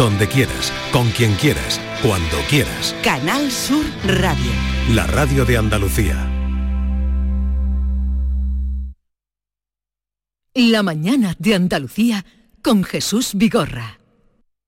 donde quieras, con quien quieras, cuando quieras. Canal Sur Radio. La radio de Andalucía. La mañana de Andalucía con Jesús Vigorra.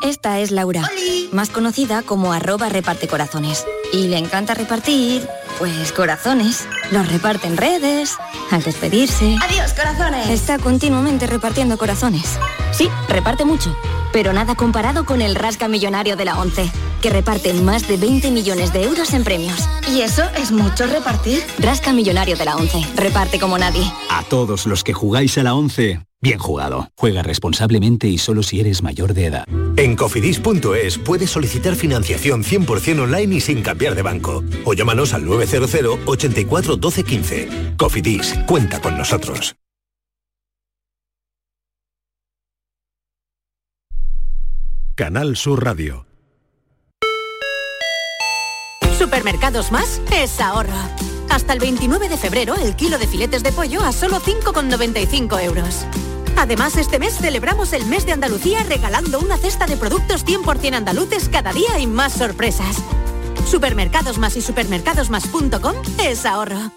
Esta es Laura, más conocida como arroba reparte corazones. Y le encanta repartir, pues corazones. Los reparte en redes, al despedirse. ¡Adiós, corazones! Está continuamente repartiendo corazones. Sí, reparte mucho, pero nada comparado con el Rasca Millonario de la ONCE, que reparte más de 20 millones de euros en premios. ¿Y eso es mucho repartir? Rasca Millonario de la ONCE, reparte como nadie. A todos los que jugáis a la 11, bien jugado. Juega responsablemente y solo si eres mayor de edad. En cofidis.es puedes solicitar financiación 100% online y sin cambiar de banco. O llámanos al 900 84 12 15. Cofidis, cuenta con nosotros. Canal Sur Radio. Supermercados Más es ahorro. Hasta el 29 de febrero el kilo de filetes de pollo a solo 5,95 euros. Además, este mes celebramos el mes de Andalucía regalando una cesta de productos 100% andaluces cada día y más sorpresas. Supermercados Más y supermercadosmás.com es ahorro.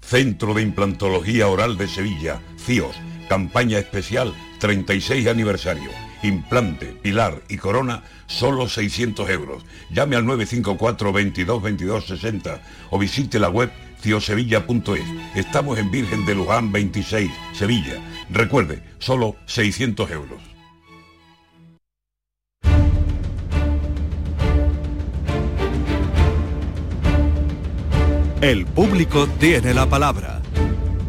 Centro de Implantología Oral de Sevilla, CIOS, campaña especial 36 aniversario. Implante, pilar y corona, solo 600 euros. Llame al 954 22 22 60 o visite la web ciosevilla.es. Estamos en Virgen de Luján 26, Sevilla. Recuerde, solo 600 euros. El público tiene la palabra.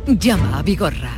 Llama a Vigorra.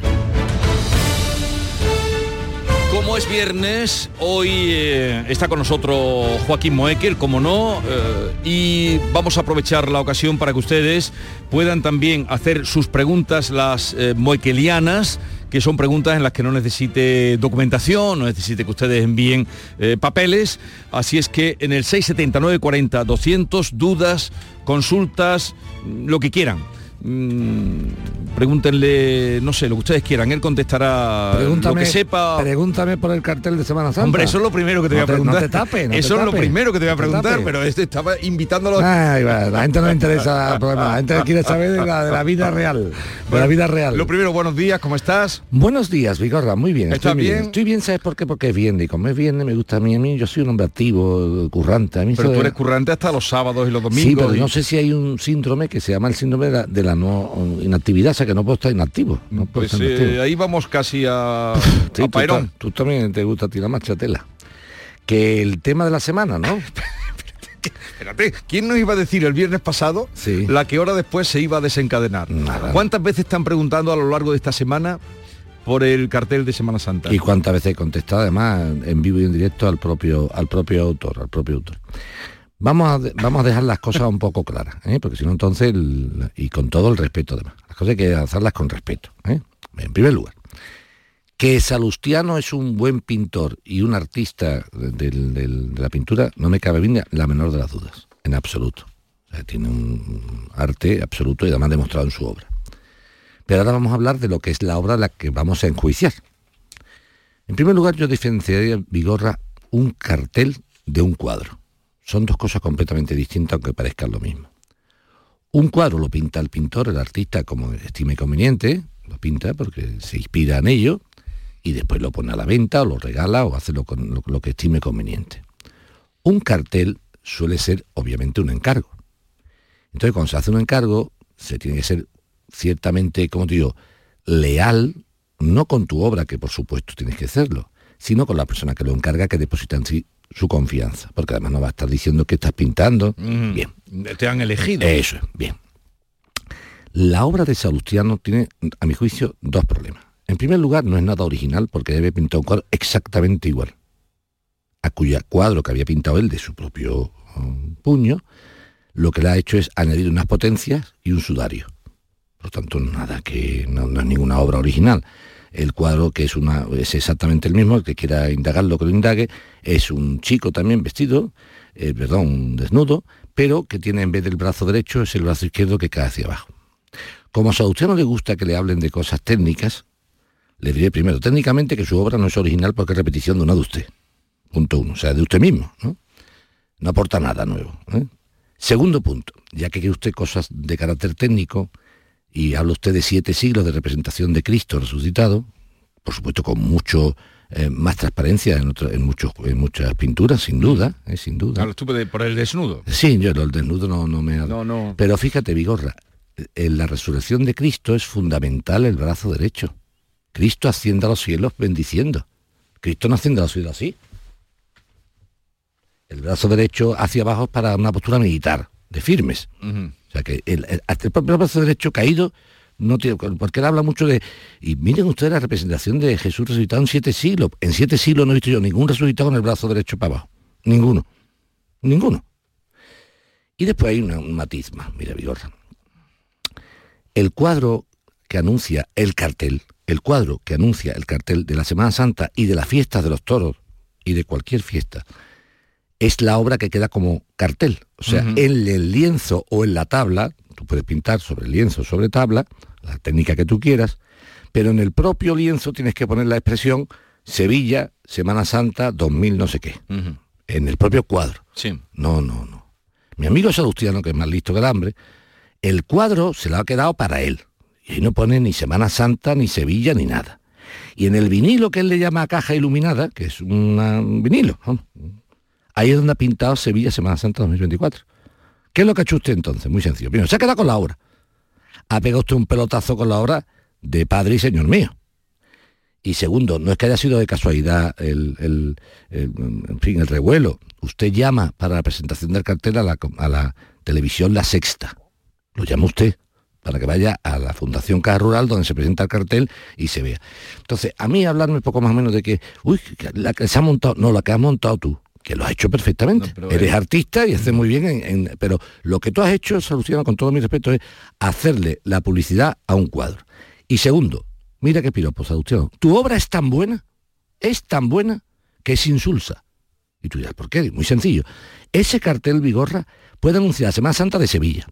Como es viernes, hoy eh, está con nosotros Joaquín Moecker, como no, eh, y vamos a aprovechar la ocasión para que ustedes puedan también hacer sus preguntas, las eh, moequelianas, que son preguntas en las que no necesite documentación, no necesite que ustedes envíen eh, papeles. Así es que en el 679 40 200 dudas, consultas, lo que quieran. Mm, pregúntenle, no sé, lo que ustedes quieran, él contestará lo que sepa. Pregúntame por el cartel de Semana Santa. Hombre, eso es lo primero que te No voy a preguntar. No te tapes, no te eso es lo primero que te voy a preguntar, pero este estaba invitándolo. Ay, va, la gente no le interesa el problema, la gente quiere saber de la, de la vida real. De la vida real. Lo primero, buenos días, ¿cómo estás? Buenos días, Vigorra, muy bien. ¿Estás estoy bien? Estoy bien, ¿sabes por qué? Porque es viernes y como es viernes me gusta a mí, a mí yo soy un hombre activo, currante. A mí Pero tú eres currante hasta los sábados y los domingos. Sí, pero y- no sé si hay un síndrome que se llama el síndrome de la, de la no inactividad, o sea que no puedo estar inactivo. No puedo Pues estar eh, inactivo. ahí vamos casi a, Sí, a tú, ta- tú también te gusta tirar más chatela. Que el tema de la semana, ¿no? Espérate, ¿quién nos iba a decir el viernes pasado la que hora después se iba a desencadenar? ¿Cuántas veces están preguntando a lo largo de esta semana por el cartel de Semana Santa? Y cuántas veces he contestado además en vivo y en directo al propio, al propio autor, al propio autor. Vamos a, vamos a dejar las cosas un poco claras, ¿eh? porque si no entonces, y con todo el respeto además, las cosas hay que hacerlas con respeto. ¿eh? En primer lugar, que Salustiano es un buen pintor y un artista de la pintura, no me cabe bien la menor de las dudas, en absoluto. O sea, tiene un arte absoluto y además demostrado en su obra. Pero ahora vamos a hablar de lo que es la obra la que vamos a enjuiciar. En primer lugar, yo diferenciaría, Vigorra, un cartel de un cuadro. Son dos cosas completamente distintas, aunque parezcan lo mismo. Un cuadro lo pinta el pintor, el artista, como estime conveniente, lo pinta porque se inspira en ello, y después lo pone a la venta, o lo regala, o hace lo, lo que estime conveniente. Un cartel suele ser, obviamente, un encargo. Entonces, cuando se hace un encargo, se tiene que ser ciertamente, como te digo, leal, no con tu obra, que por supuesto tienes que hacerlo, sino con la persona que lo encarga, que deposita en sí su confianza, porque además no va a estar diciendo que estás pintando. Mm, Bien. Te han elegido. Eso es, bien. La obra de Salustiano tiene, a mi juicio, dos problemas. En primer lugar, no es nada original porque debe pintar un cuadro exactamente igual, a cuya cuadro que había pintado él de su propio um, puño, lo que le ha hecho es añadir unas potencias y un sudario. Por lo tanto, nada que no, no es ninguna obra original. El cuadro, que es, exactamente el mismo, el que quiera indagar lo que lo indague, es un chico también vestido, eh, perdón, un desnudo, pero que tiene en vez del brazo derecho es el brazo izquierdo que cae hacia abajo. Como a usted no le gusta que le hablen de cosas técnicas, le diré primero, técnicamente que su obra no es original porque es repetición de una de usted. Punto uno, o sea, de usted mismo, ¿no? No aporta nada nuevo. ¿eh? Segundo punto, ya que quiere usted cosas de carácter técnico, y habla usted de siete siglos de representación de Cristo resucitado, por supuesto con mucho eh, más transparencia en, en, muchos, en muchas pinturas, sin duda, eh, sin duda. Hablas tú por el desnudo. Sí, yo el desnudo no, no me... No, no. Pero fíjate, Vigorra, en la resurrección de Cristo es fundamental el brazo derecho. Cristo asciende a los cielos bendiciendo. Cristo no asciende a los cielos así. El brazo derecho hacia abajo es para una postura militar, de firmes. O sea que el, hasta el propio brazo derecho caído no tiene, porque él habla mucho de, y miren ustedes la representación de Jesús resucitado en siete siglos. En siete siglos no he visto yo ningún resucitado con el brazo derecho para abajo. Ninguno. Ninguno. Y después hay una, un matiz más, mira, Vigorra. El cuadro que anuncia el cartel, el cuadro que anuncia el cartel de la Semana Santa y de las fiestas de los toros y de cualquier fiesta, es la obra que queda como cartel. O sea, uh -huh. en el lienzo o en la tabla, tú puedes pintar sobre lienzo, sobre tabla, la técnica que tú quieras, pero en el propio lienzo tienes que poner la expresión Sevilla, Semana Santa, 2000 no sé qué. Uh -huh. En el propio cuadro. Sí. No, no, no. Mi amigo Salustiano, que es más listo que el hambre, el cuadro se lo ha quedado para él. Y ahí no pone ni Semana Santa, ni Sevilla, ni nada. Y en el vinilo que él le llama caja iluminada, que es una, un vinilo, ¿no? Ahí es donde ha pintado Sevilla Semana Santa 2024. ¿Qué es lo que ha hecho usted entonces? Muy sencillo. Primero, se ha quedado con la obra. Ha pegado usted un pelotazo con la obra de padre y señor mío. Y segundo, no es que haya sido de casualidad el, el, el fin, el revuelo. Usted llama para la presentación del cartel a la, a la televisión La Sexta. Lo llama usted para que vaya a la Fundación Caja Rural donde se presenta el cartel y se vea. Entonces, a mí hablarme poco más o menos de que, uy, la que se ha montado, no, la que has montado tú que lo has hecho perfectamente. No, Eres es... artista y haces muy bien, en, en, pero lo que tú has hecho, Soluciona, con todo mi respeto, es hacerle la publicidad a un cuadro. Y segundo, mira qué piropo, Salustiano, tu obra es tan buena, es tan buena, que es insulsa. Y tú dirás, ¿por qué? Muy sencillo. Ese cartel Vigorra puede anunciar Semana Santa de Sevilla,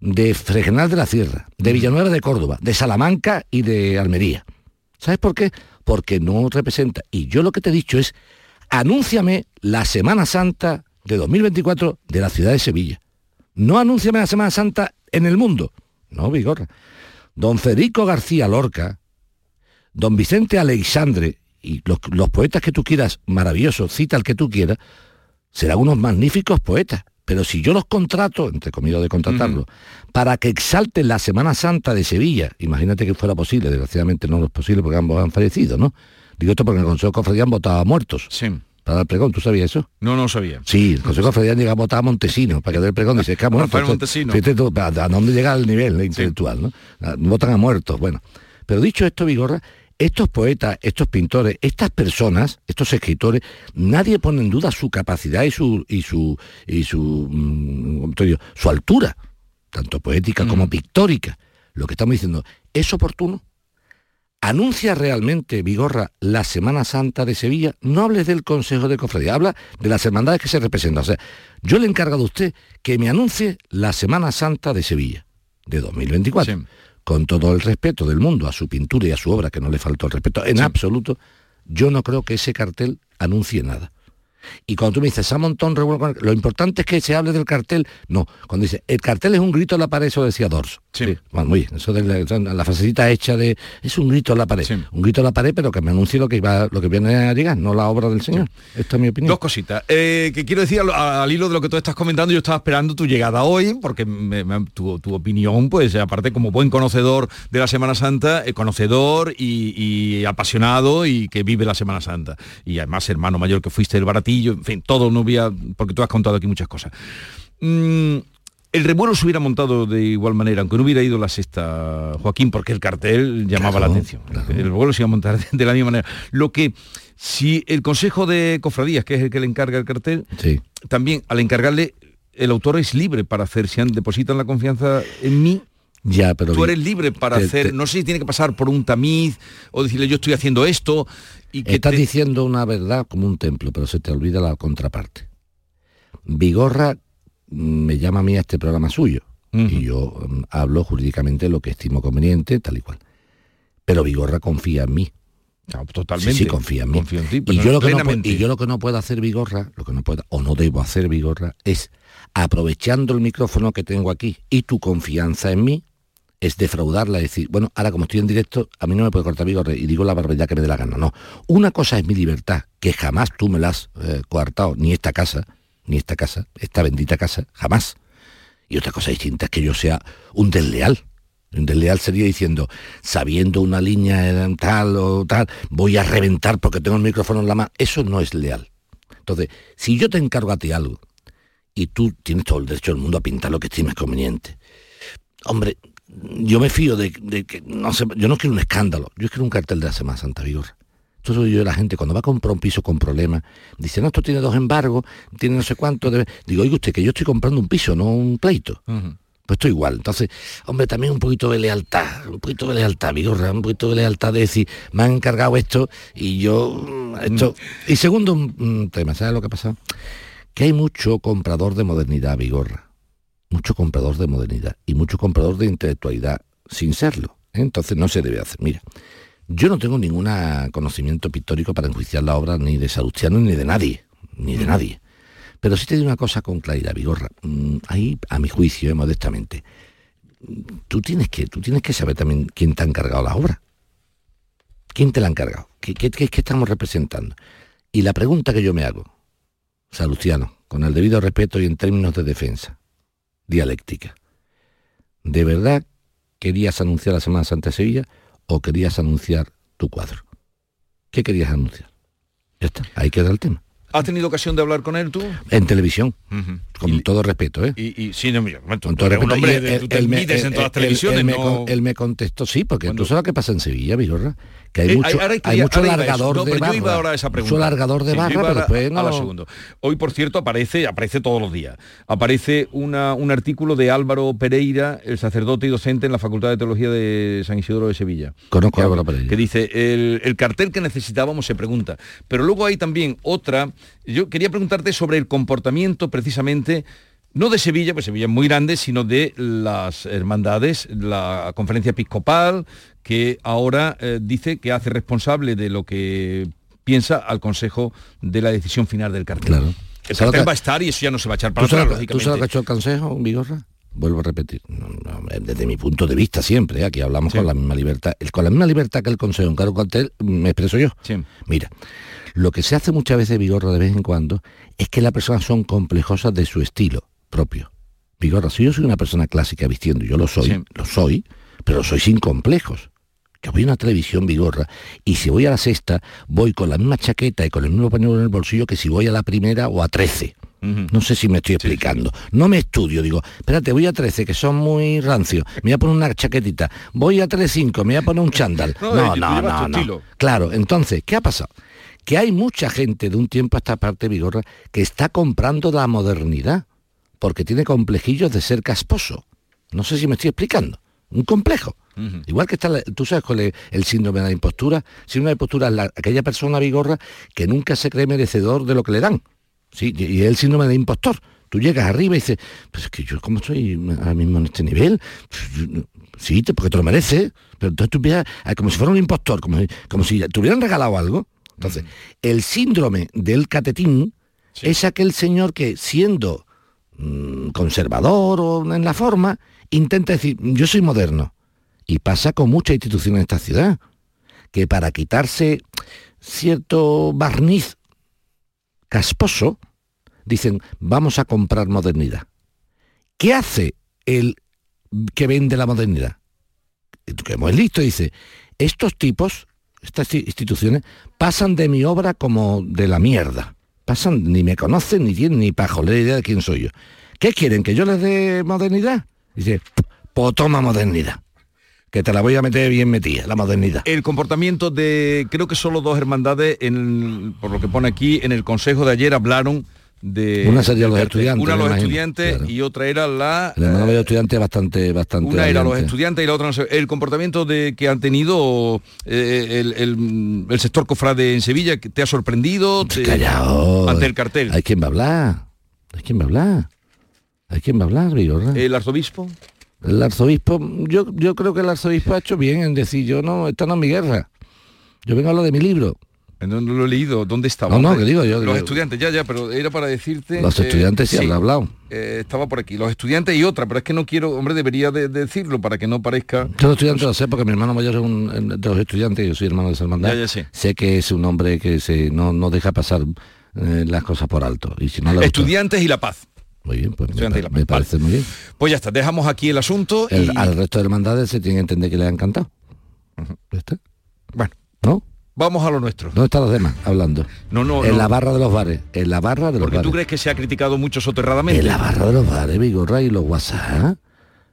de Fregenal de la Sierra, de Villanueva de Córdoba, de Salamanca y de Almería. ¿Sabes por qué? Porque no representa. Y yo lo que te he dicho es anúnciame la Semana Santa de 2024 de la ciudad de Sevilla. No anúnciame la Semana Santa en el mundo. No, Vigorra. Don Federico García Lorca, don Vicente Alexandre y los, los poetas que tú quieras, maravillosos, cita el que tú quieras, serán unos magníficos poetas. Pero si yo los contrato, entre comillas de contratarlos, para que exalten la Semana Santa de Sevilla, imagínate que fuera posible, desgraciadamente no es posible porque ambos han fallecido, ¿no? Digo esto porque en el Consejo Cofradía han votado a muertos. Sí. Para dar el pregón, ¿tú sabías eso? No, no sabía. Sí, el Consejo Cofradía llega a votar a Montesino para que dé el pregón. Dice, es que ha muerto. Montesino. Fíjate tú, ¿a dónde llega el nivel intelectual? ¿no? Votan a muertos, bueno. Pero dicho esto, Vigorra, estos poetas, estos pintores, estas personas, estos escritores, nadie pone en duda su capacidad y su y su y su mmm, digo, su altura, tanto poética mm. como pictórica. Lo que estamos diciendo, ¿es oportuno? ¿Anuncia realmente Vigorra la Semana Santa de Sevilla? No hables del Consejo de Cofradía, habla de las hermandades que se representan. O sea, yo le he encargado a usted que me anuncie la Semana Santa de Sevilla de 2024. Sí con todo el respeto del mundo a su pintura y a su obra, que no le faltó el respeto, en sí. absoluto, yo no creo que ese cartel anuncie nada. Y cuando tú me dices, montón lo importante es que se hable del cartel. No, cuando dice, el cartel es un grito a la pared, eso decía Dorso. Sí. sí. Bueno, muy bien, eso de la, la frasecita hecha de, es un grito a la pared. Sí. Un grito a la pared, pero que me anuncie lo que, lo que viene a llegar, no la obra del Señor. Sí. Esta es mi opinión. Dos cositas. Eh, que quiero decir, al, al, hilo de lo que tú estás comentando, yo estaba esperando tu llegada hoy, porque me, me, tu, tu, opinión, pues aparte como buen conocedor de la Semana Santa, eh, conocedor y, y apasionado y que vive la Semana Santa. Y además hermano mayor que fuiste del baratillo, en fin, todo no había, porque tú has contado aquí muchas cosas. Mm, el revuelo se hubiera montado de igual manera, aunque no hubiera ido la sexta, Joaquín, porque el cartel llamaba claro, la atención. Claro. El revuelo se iba a montar de la misma manera. Lo que, si el Consejo de Cofradías, que es el que le encarga el cartel, sí. también al encargarle, el autor es libre para hacer, si han, depositan la confianza en mí, Ya, pero tú eres libre para te- hacer, te- no sé si tiene que pasar por un tamiz o decirle yo estoy haciendo esto y que Estás te- diciendo una verdad como un templo, pero se te olvida la contraparte. Vigorra mm, me llama a mí a este programa suyo y yo mm, hablo jurídicamente lo que estimo conveniente, tal y cual. Pero Vigorra confía en mí. totalmente. Sí, sí, confía en mí. Confío en ti, y, yo lo que no, y yo lo que no puedo hacer Vigorra, lo que no puedo, o no debo hacer Vigorra, es aprovechando el micrófono que tengo aquí y tu confianza en mí, es defraudarla, es decir, bueno, ahora como estoy en directo, a mí no me puede cortar Vigorra y digo la barbaridad que me dé la gana. No. Una cosa es mi libertad, que jamás tú me la has eh, coartado, ni esta casa, ni esta casa, esta bendita casa, jamás. Y otra cosa distinta es que yo sea un desleal. Un desleal sería diciendo, sabiendo una línea eh, tal o tal, voy a reventar porque tengo el micrófono en la mano. Eso no es leal. Entonces, si yo te encargo a ti algo y tú tienes todo el derecho del mundo a pintar lo que estimes conveniente, hombre, yo me fío de, de que, no sé, yo no quiero un escándalo, yo quiero un cartel de la Semana Santa. Entonces soy yo de la gente, cuando va a comprar un piso con problemas, dice, no, esto tiene dos embargos, tiene no sé cuánto. debe-". Digo, oiga usted, que yo estoy comprando un piso, no un pleito. Pues esto igual. Entonces, hombre, también un poquito de lealtad, un poquito de lealtad, Vigorra, un poquito de lealtad de decir, me han encargado esto y yo mm, esto. Y segundo un, un tema, ¿sabes lo que ha pasado? Que hay mucho comprador de modernidad, Vigorra. Mucho comprador de modernidad y mucho comprador de intelectualidad sin serlo. ¿eh? Entonces no se debe hacer. Mira, yo no tengo ningún conocimiento pictórico para enjuiciar la obra ni de Salustiano ni de nadie, ni de nadie. Pero sí te digo una cosa con claridad, Vigorra. Mm, Ahí, a mi juicio, eh, modestamente, mm, tú tienes, que, tú tienes que saber también quién te ha encargado la obra. ¿Quién te la ha encargado? ¿Qué, qué, qué- qué estamos representando? Y la pregunta que yo me hago, Salustiano, con el debido respeto y en términos de defensa, dialéctica, ¿de verdad querías anunciar la Semana Santa de Sevilla o querías anunciar tu cuadro? ¿Qué querías anunciar? Ya está, ahí queda el tema. ¿Has tenido ocasión de hablar con él tú? En televisión, con todo respeto, ¿eh? Y, y sí, no, mira, tú Con todo respeto. hombre de- él- tú te él me- mides en él- todas las él- televisiones, él me, no- con- él me contestó, sí, porque tú sabes lo que pasa en Sevilla, Vigorra, que hay Eh, mucho, hay mucho eso. largador No, de barra. yo iba ahora a esa pregunta. Mucho largador de Sí, barra, pero después a la no... segundo. Hoy, por cierto, aparece, aparece todos los días. Aparece una, un artículo de Álvaro Pereira, el sacerdote y docente en la Facultad de Teología de San Isidro de Sevilla. Conozco a Álvaro Pereira. que dice, el, el cartel que necesitábamos se pregunta. Pero luego hay también otra, yo quería preguntarte sobre el comportamiento precisamente, no de Sevilla, pues Sevilla es muy grande, sino de las hermandades, la conferencia episcopal, que ahora eh, dice que hace responsable de lo que piensa al Consejo de la decisión final del cartel. Claro. El ¿Sabes cartel que- va a estar y eso ya no se va a echar para ¿Tú atrás, sabes, ¿Tú sabes lo que ha lógicamente. hecho el Consejo, Vigorra? Vuelvo a repetir, no, no, desde mi punto de vista siempre, ¿eh? aquí hablamos con la misma libertad, el- con la misma libertad que el Consejo, en cargo cartel, me expreso yo. Mira, lo que se hace muchas veces, Vigorra, de vez en cuando, es que las personas son complejosas de su estilo propio. Vigorra, si yo soy una persona clásica vistiendo, yo lo soy, lo soy, pero soy sin complejos. Yo voy a una televisión Vigorra y si voy a la sexta, voy con la misma chaqueta y con el mismo pañuelo en el bolsillo que si voy a la primera o a 13. No sé si me estoy explicando. No me estudio, digo, espérate, voy a 13, que son muy rancios. Me voy a poner una chaquetita. Voy a 3.5, me voy a poner un chándal. No, No, no, no, no. Claro, entonces, ¿qué ha pasado? Que hay mucha gente de un tiempo a esta parte, Vigorra, que está comprando la modernidad, porque tiene complejillos de ser casposo. No sé si me estoy explicando. Un complejo. Igual que está, la- tú sabes cuál es el síndrome de la impostura. Síndrome de impostura es la- aquella persona vigorra que nunca se cree merecedor de lo que le dan. Sí, y es el síndrome de impostor. Tú llegas arriba y dices, pues es que yo como estoy ahora mismo en este nivel, Pues, sí, porque te lo mereces, pero entonces tú a- como si fuera un impostor, como, si- como si te hubieran regalado algo. Entonces, el síndrome del catetín es aquel señor que siendo mm, conservador o en la forma, intenta decir, yo soy moderno. Y pasa con muchas instituciones en esta ciudad, que para quitarse cierto barniz casposo, dicen, vamos a comprar modernidad. ¿Qué hace el que vende la modernidad? Que es listo, dice, estos tipos, estas instituciones, pasan de mi obra como de la mierda. Pasan, ni me conocen, ni tienen ni pajolera idea de quién soy yo. ¿Qué quieren? ¿Que yo les dé modernidad? Dice, pues toma modernidad. Que te la voy a meter bien metida, la modernidad. El comportamiento de, creo que solo dos hermandades, en, por lo que pone aquí, en el consejo de ayer hablaron de Una sería los estudiantes, Una los imagino, estudiantes claro. y otra era la El hermano mayor estudiante es bastante, bastante. una era los estudiantes y la otra no sé. El comportamiento de que han tenido eh, el, el- el sector cofrade en Sevilla, que ¿te ha sorprendido? Te- Callao. Ante el cartel. Hay quien va a hablar. Hay quien va a hablar. Hay quien va a hablar, Vigorra. El arzobispo. El arzobispo, yo, yo creo que el arzobispo ha hecho bien en decir, yo no, esta no es mi guerra. Yo vengo a hablar de mi libro. No, no lo he leído. ¿Dónde estaba? No, no, que digo yo, Los digo- estudiantes, ya, ya, pero era para decirte... Los eh, estudiantes sí, habrá hablado. eh, estaba por aquí. Los estudiantes y otra, pero es que no quiero... Hombre, debería de, de decirlo para que no parezca... Yo los estudiantes lo sé porque mi hermano mayor es un de los estudiantes, yo soy hermano de Salmandá. Ya, ya sé. Sé que es un hombre que se no, no deja pasar eh, las cosas por alto. Y si no le gusta- Estudiantes y la paz. Muy bien, pues me, pa- me parece muy bien. Pues ya está, dejamos aquí el asunto y... El- al resto de hermandades se tiene que entender que le ha encantado. ¿Ya está? Bueno, ¿No? vamos a lo nuestro. ¿Dónde están los demás hablando? No, no, en no. la barra de los bares. En la barra de los Porque bares. tú crees que se ha criticado mucho soterradamente. En la barra de los bares, Vigorra, y los WhatsApp.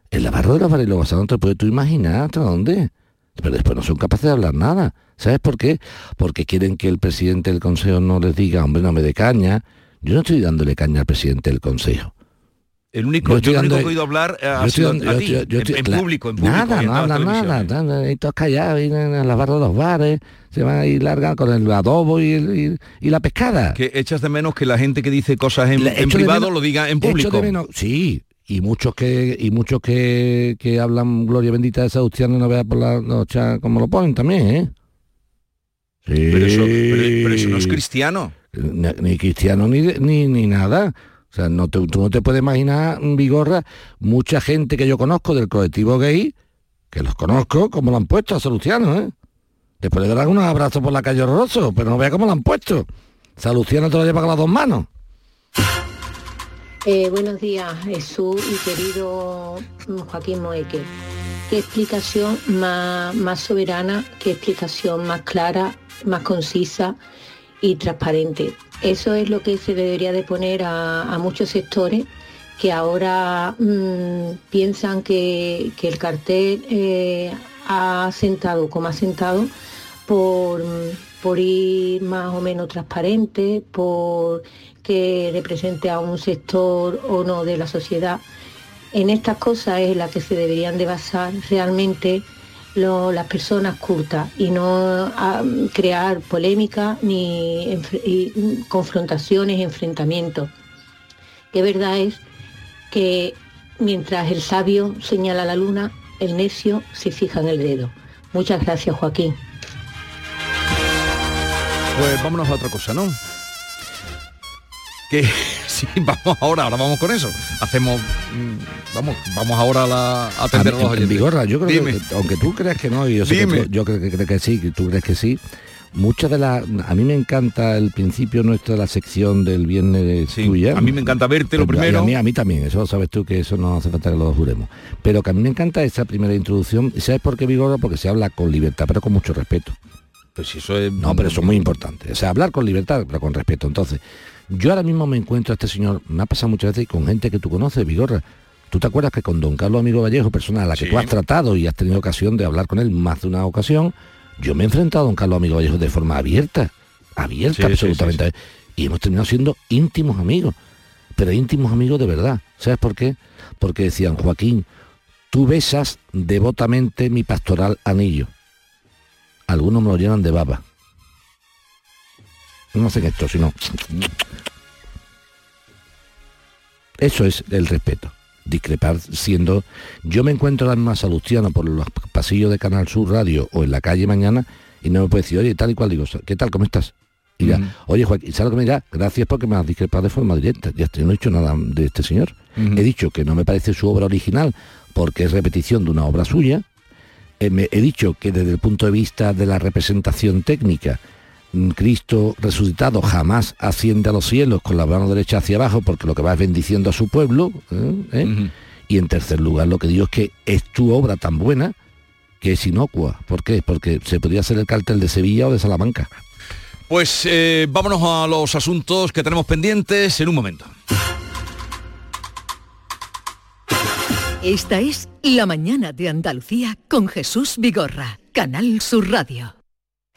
En la barra de los bares y los WhatsApp no te puedes tú imaginar hasta dónde. Pero después no son capaces de hablar nada. ¿Sabes por qué? Porque quieren que el presidente del consejo no les diga, hombre, no me dé caña. Yo no estoy dándole caña al presidente del consejo. El único, Yo yo único dando- que he oído hablar eh, ha Yo estoy sido a ti, yo en- estoy- en, la- público, en público. Nada, y no las hablan nada. Están ahí todos callados, y en la barra de los bares, se van a ir largan con el adobo y, el- y- y la pescada. Que echas de menos que la gente que dice cosas en, privado menos- lo diga en público. de menos- sí, y muchos que y muchos que, que hablan gloria bendita de Salustiano y no vea por la noche como lo ponen también, ¿eh? Sí. Pero eso, pero, pero eso no es cristiano. Ni, cristiano ni, ni, ni nada. O sea, no te- tú no te puedes imaginar, Vigorra, mucha gente que yo conozco del colectivo gay, que los conozco, como lo han puesto a Salustiano, ¿eh? Después le darán unos abrazos por la calle pero no vea cómo lo han puesto. Salustiano te lo lleva con las dos manos. Eh, buenos días, Jesús y querido mm, Joaquín Moeque. Qué explicación más, más soberana, qué explicación más clara, más concisa y transparente. Eso es lo que se debería de poner a, muchos sectores que ahora mm, piensan que, que el cartel eh, ha sentado como ha sentado por, por ir más o menos transparente, por que represente a un sector o no de la sociedad. En estas cosas es las que se deberían de basar realmente las personas cultas y no ah, crear polémica ni enfre- y, confrontaciones, enfrentamientos. Que verdad es que mientras el sabio señala la luna, el necio se fija en el dedo. Muchas gracias, Joaquín. Pues vámonos a otra cosa, ¿no? Que sí, vamos ahora, ahora vamos con eso. Hacemos, mm, vamos, vamos ahora a, la, a atender a, A- los en oyentes. Vigorra, yo creo Dime. que, aunque tú creas que no, yo, sé que tú- yo creo que, creo que sí, que tú crees que sí, muchas de las... A mí me encanta el principio nuestro de la sección del viernes Sí, tuya. a mí me encanta verte lo Pues, primero. A mí, a mí también, eso sabes tú que eso no hace falta que lo juremos. Pero que a mí me encanta esa primera introducción. ¿Y sabes por qué Vigorra? Porque se habla con libertad, pero con mucho respeto. Pues si eso es... No, pero eso es muy importante. O sea, hablar con libertad, pero con respeto. Entonces, yo ahora mismo me encuentro a este señor, me ha pasado muchas veces con gente que tú conoces, Vigorra. ¿Tú te acuerdas que con don Carlos Amigo Vallejo, persona a la que Sí. tú has tratado y has tenido ocasión de hablar con él más de una ocasión, yo me he enfrentado a don Carlos Amigo Vallejo de forma abierta, abierta Sí, sí, absolutamente. Y hemos terminado siendo íntimos amigos, pero íntimos amigos de verdad. ¿Sabes por qué? Porque decían, Joaquín, tú besas devotamente mi pastoral anillo. Algunos me lo llenan de baba. No hacen esto, sino... Eso es el respeto. Discrepar siendo... Yo me encuentro ahora mismo a Salustiano por los pasillos de Canal Sur Radio o en la calle mañana y no me puede decir, oye, tal y cual, digo, ¿qué tal? ¿Cómo estás? Y ya, oye Joaquín, ¿sabes lo que me dirá? Gracias porque me has discrepado de forma directa. Ya estoy, no he dicho nada de este señor. He dicho que no me parece su obra original porque es repetición de una obra suya. Eh, me- he dicho que desde el punto de vista de la representación técnica, Cristo resucitado jamás asciende a los cielos con la mano derecha hacia abajo porque lo que va es bendiciendo a su pueblo. ¿eh? ¿Eh? Y en tercer lugar, lo que digo es que es tu obra tan buena que es inocua. ¿Por qué? Porque se podría hacer el cartel de Sevilla o de Salamanca. Pues eh, vámonos a los asuntos que tenemos pendientes en un momento. Esta es La mañana de Andalucía con Jesús Vigorra, Canal Sur Radio.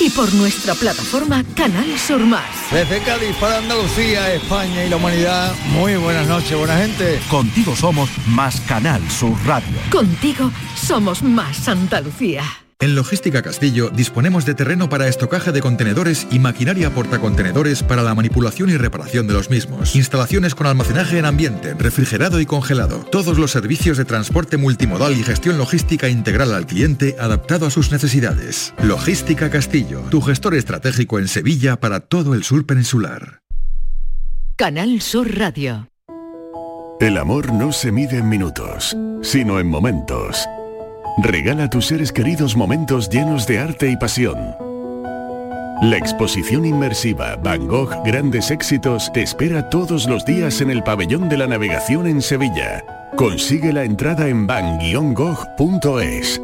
y por nuestra plataforma Canal Sur Más. Desde Cádiz para Andalucía, España y la humanidad, muy buenas noches, buena gente. Contigo somos más Canal Sur Radio. Contigo somos más Andalucía. En Logística Castillo disponemos de terreno para estocaje de contenedores y maquinaria portacontenedores para la manipulación y reparación de los mismos. Instalaciones con almacenaje en ambiente, refrigerado y congelado. Todos los servicios de transporte multimodal y gestión logística integral al cliente adaptado a sus necesidades. Logística Castillo, tu gestor estratégico en Sevilla para todo el sur peninsular. Canal Sur Radio. El amor no se mide en minutos, sino en momentos. Regala a tus seres queridos momentos llenos de arte y pasión. La exposición inmersiva Van Gogh Grandes Éxitos te espera todos los días en el Pabellón de la Navegación en Sevilla. Consigue la entrada en van-gogh.es.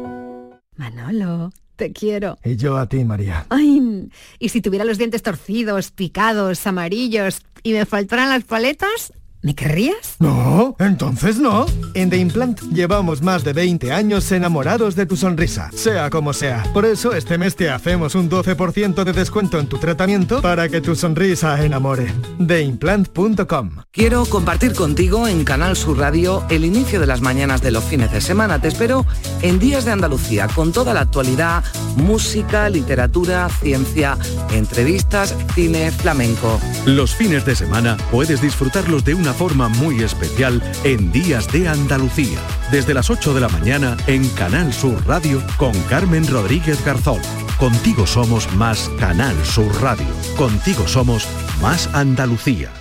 Manolo, te quiero. Y yo a ti, María. Ay, y si tuviera los dientes torcidos, picados, amarillos y me faltaran las paletas, ¿Me querrías? No, entonces no. En The Implant llevamos más de 20 años enamorados de tu sonrisa, sea como sea. Por eso este mes te hacemos un 12% de descuento en tu tratamiento para que tu sonrisa enamore. TheImplant.com Quiero compartir contigo en Canal Sur Radio el inicio de las mañanas de los fines de semana. Te espero en Días de Andalucía con toda la actualidad, música, literatura, ciencia, entrevistas, cine, flamenco. Los fines de semana puedes disfrutarlos de una forma muy especial en Días de Andalucía, desde las 8 de la mañana en Canal Sur Radio con Carmen Rodríguez Garzón. Contigo somos más Canal Sur Radio. Contigo somos más Andalucía.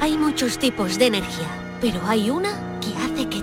Hay muchos tipos de energía, pero hay una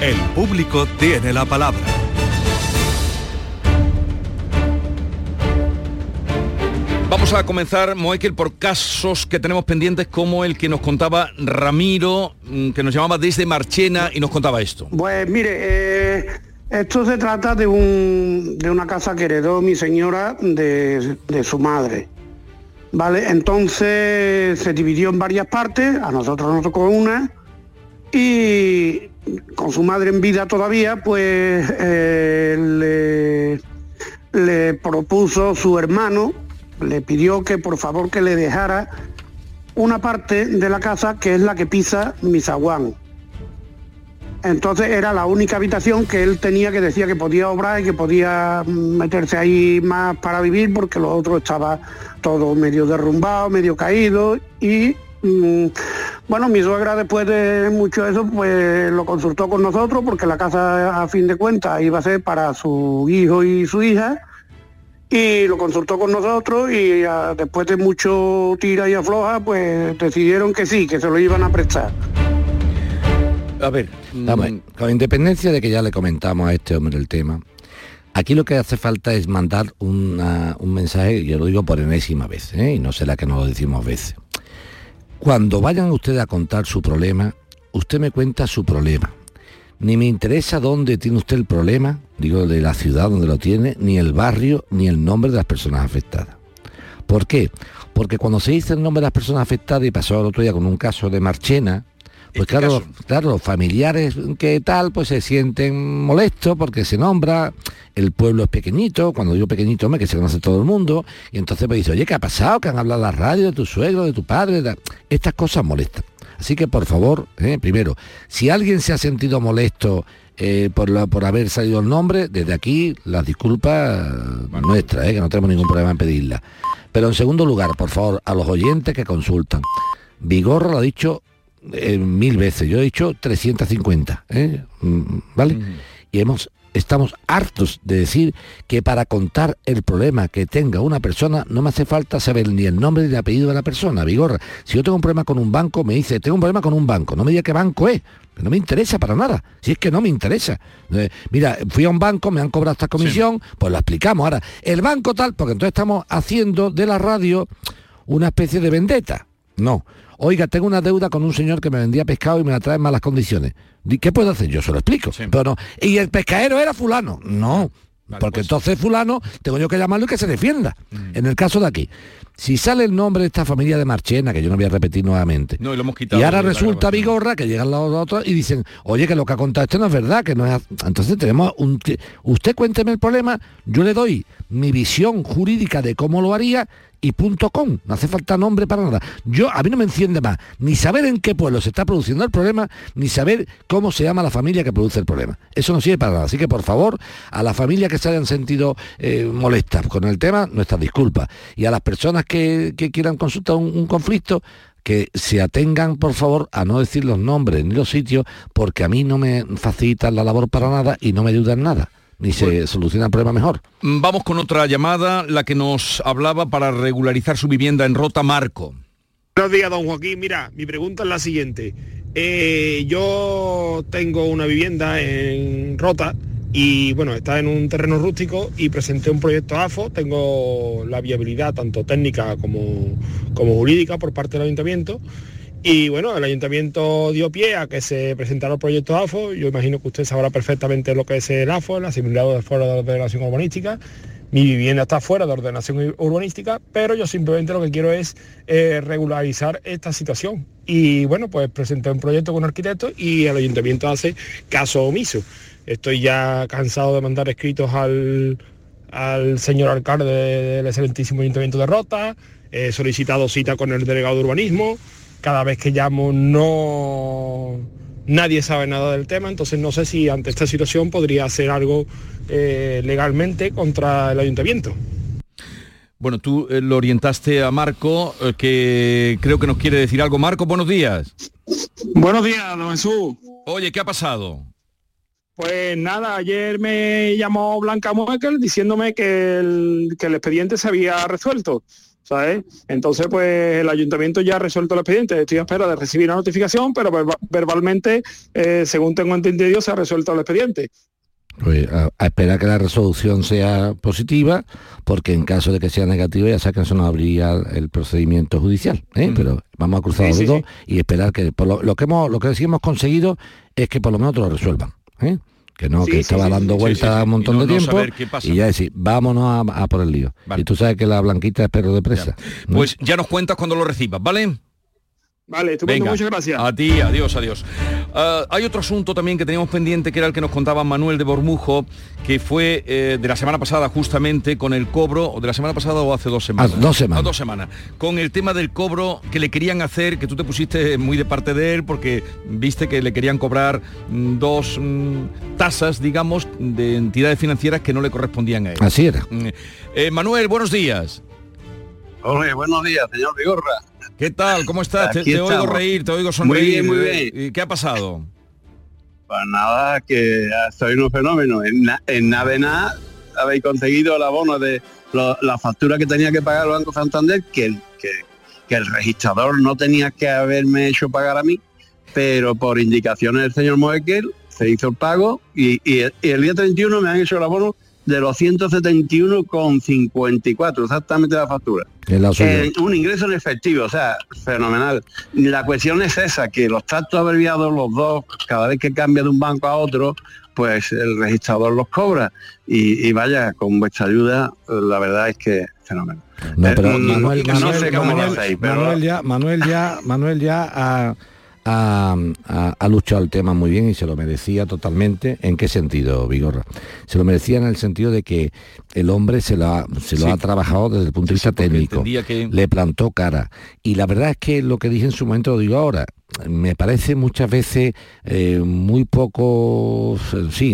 El público tiene la palabra. Vamos a comenzar, Moekel, por casos que tenemos pendientes como el que nos contaba Ramiro, mm, que nos llamaba desde Marchena y nos contaba esto. Pues mire, eh, esto se trata de, un, de una casa que heredó mi señora de, de su madre. ¿Vale? Entonces se dividió en varias partes, a nosotros nos tocó una, y con su madre en vida todavía, pues eh, le, propuso su hermano, le pidió que por favor que le dejara una parte de la casa que es la que pisa mi zaguán. Entonces era la única habitación que él tenía que decía que podía obrar y que podía meterse ahí más para vivir porque lo otro estaba todo medio derrumbado, medio caído y bueno, mi suegra después de mucho eso pues lo consultó con nosotros porque la casa a fin de cuentas iba a ser para su hijo y su hija y lo consultó con nosotros y ah, después de mucho tira y afloja pues decidieron que sí, que se lo iban a prestar. A ver, con independencia de que ya le comentamos a este hombre el tema, aquí lo que hace falta es mandar una- un mensaje, yo lo digo por enésima vez, ¿eh? y no será que no lo decimos veces. Cuando vayan ustedes a contar su problema, usted me cuenta su problema. Ni me interesa dónde tiene usted el problema, digo de la ciudad donde lo tiene, ni el barrio, ni el nombre de las personas afectadas. ¿Por qué? Porque cuando se dice el nombre de las personas afectadas, y pasó el otro día con un caso de Marchena, pues claro, claro, los familiares que tal, pues se sienten molestos porque se nombra, el pueblo es pequeñito, cuando digo pequeñito, me que se conoce todo el mundo, y entonces me dice, oye, ¿qué ha pasado? Que han hablado la radio de tu suegro, de tu padre, de-". estas cosas molestan. Así que por favor, eh, primero, si alguien se ha sentido molesto eh, por, la- por haber salido el nombre, desde aquí las disculpas nuestras, eh, que no tenemos ningún problema en pedirlas. Pero en segundo lugar, por favor, a los oyentes que consultan. Vigorra lo ha dicho eh, mil veces, yo he dicho 350, ¿eh? Mm, ¿vale? Y hemos estamos hartos de decir que para contar el problema que tenga una persona no me hace falta saber ni el nombre ni el apellido de la persona, Vigorra. Si yo tengo un problema con un banco, me dice, tengo un problema con un banco, no me diga qué banco es, que no me interesa para nada, si es que no me interesa. Eh, mira, fui a un banco, me han cobrado esta comisión, pues lo explicamos. Ahora, el banco tal, porque entonces estamos haciendo de la radio una especie de vendetta. No. Oiga, tengo una deuda con un señor que me vendía pescado y me la trae en malas condiciones. Di- ¿Qué puedo hacer? Yo se lo explico. Pero no. Y el pescadero era fulano. No. porque entonces fulano tengo yo que llamarlo y que se defienda. En el caso de aquí. Si sale el nombre de esta familia de Marchena, que yo no voy a repetir nuevamente, No, y lo hemos quitado. y ahora resulta. Vigorra que llegan los otros y dicen, oye, que lo que ha contado este no es verdad, que no es... a-". Entonces tenemos un... Usted cuénteme el problema, yo le doy mi visión jurídica de cómo lo haría y punto com. No hace falta nombre para nada. Yo, a mí no me enciende más ni saber en qué pueblo se está produciendo el problema, ni saber cómo se llama la familia que produce el problema. Eso no sirve para nada. Así que, por favor, a las familias que se hayan sentido eh, molestas con el tema, nuestras disculpas. Y a las personas que, quieran consultar un, un conflicto, que se atengan, por favor, a no decir los nombres ni los sitios, porque a mí no me facilitan la labor para nada y no me ayudan nada, ni se soluciona el problema mejor. Mm, Vamos con otra llamada, la que nos hablaba para regularizar su vivienda en Rota Marco. Buenos días, don Joaquín. Mira, mi pregunta es la siguiente. Eh, yo tengo una vivienda en Rota y bueno, está en un terreno rústico y presenté un proyecto AFO. Tengo la viabilidad tanto técnica como, como jurídica por parte del ayuntamiento. Y bueno, el ayuntamiento dio pie a que se presentara el proyecto AFO. Yo imagino que usted sabrá perfectamente lo que es el AFO, el asimilado de fuera de ordenación urbanística. Mi vivienda está fuera de ordenación urbanística, pero yo simplemente lo que quiero es eh, regularizar esta situación. Y bueno, pues presenté un proyecto con un arquitecto y el ayuntamiento hace caso omiso. Estoy ya cansado de mandar escritos al, al señor alcalde del excelentísimo ayuntamiento de Rota, he solicitado cita con el delegado de urbanismo, cada vez que llamo no nadie sabe nada del tema, entonces no sé si ante esta situación podría hacer algo eh, legalmente contra el ayuntamiento. Bueno, tú eh, lo orientaste a Marco, eh, que creo que nos quiere decir algo. Marco, buenos días. Buenos días, don Jesús. Oye, ¿qué ha pasado? Pues nada, ayer me llamó Blanca Muekel diciéndome que el, que el expediente se había resuelto, ¿sabes? Entonces, pues el ayuntamiento ya ha resuelto el expediente. Estoy a espera de recibir la notificación, pero verba- verbalmente, eh, según tengo entendido, se ha resuelto el expediente. Pues a, a esperar que la resolución sea positiva, porque en caso de que sea negativa ya saben que no habría el procedimiento judicial. ¿eh? Pero vamos a cruzar Sí, los sí, dedos y esperar que por lo, lo que hemos lo que sí hemos conseguido es que por lo menos te lo resuelvan. ¿eh? Que no, Sí, que sí, estaba sí, dando vueltas un montón no- de tiempo saber qué pasa. y ya decir, vámonos a, a por el lío. Y tú sabes que la blanquita es perro de presa. ¿no? Pues ya nos cuentas cuando lo recibas, ¿vale? Vale, estupendo, Venga, muchas gracias. A ti, adiós, adiós. Ah, hay otro asunto también que teníamos pendiente, que era el que nos contaba Manuel de Bormujo, que fue eh, de la semana pasada justamente con el cobro, o de la semana pasada o hace dos semanas. Dos semanas. Dos semanas. Con el tema del cobro que le querían hacer, que tú te pusiste muy de parte de él, porque viste que le querían cobrar mm, dos mm, tasas, digamos, de entidades financieras que no le correspondían a él. Así era. Mm, eh, Manuel, buenos días. Hola, buenos días, señor Vigorra. ¿Qué tal? ¿Cómo estás? Te, oigo reír, te oigo Muy sonreír. bien, muy Eh, ¿Y ¿Qué ha pasado? Pues nada, que soy un fenómeno. En, en Navena habéis conseguido el abono de lo- la factura que tenía que pagar el Banco Santander, que, el- que, que el registrador no tenía que haberme hecho pagar a mí, pero por indicaciones del señor Moekel se hizo el pago y, y el, y el día 31 me han hecho el abono de los 171,54, exactamente la factura. Eh, un ingreso en efectivo, o sea, fenomenal. La cuestión es esa, que los tractos abreviados, los dos, cada vez que cambia de un banco a otro, pues el registrador los cobra. Y, y vaya, con vuestra ayuda, la verdad es que fenómeno. No, pero Eh, Manuel, no Manuel, sé cómo lo Manuel- hacéis, pero- Manuel ya, Manuel ya, Manuel ya ha, ha- ha- ha luchado el tema muy bien y se lo merecía totalmente. ¿En qué sentido, Vigorra? Se lo merecía en el sentido de que el hombre se lo ha, se lo Sí. ha trabajado desde el punto de vista técnico. que- Le plantó cara. Y la verdad es que lo que dije en su momento lo digo ahora. Me parece muchas veces eh, muy poco,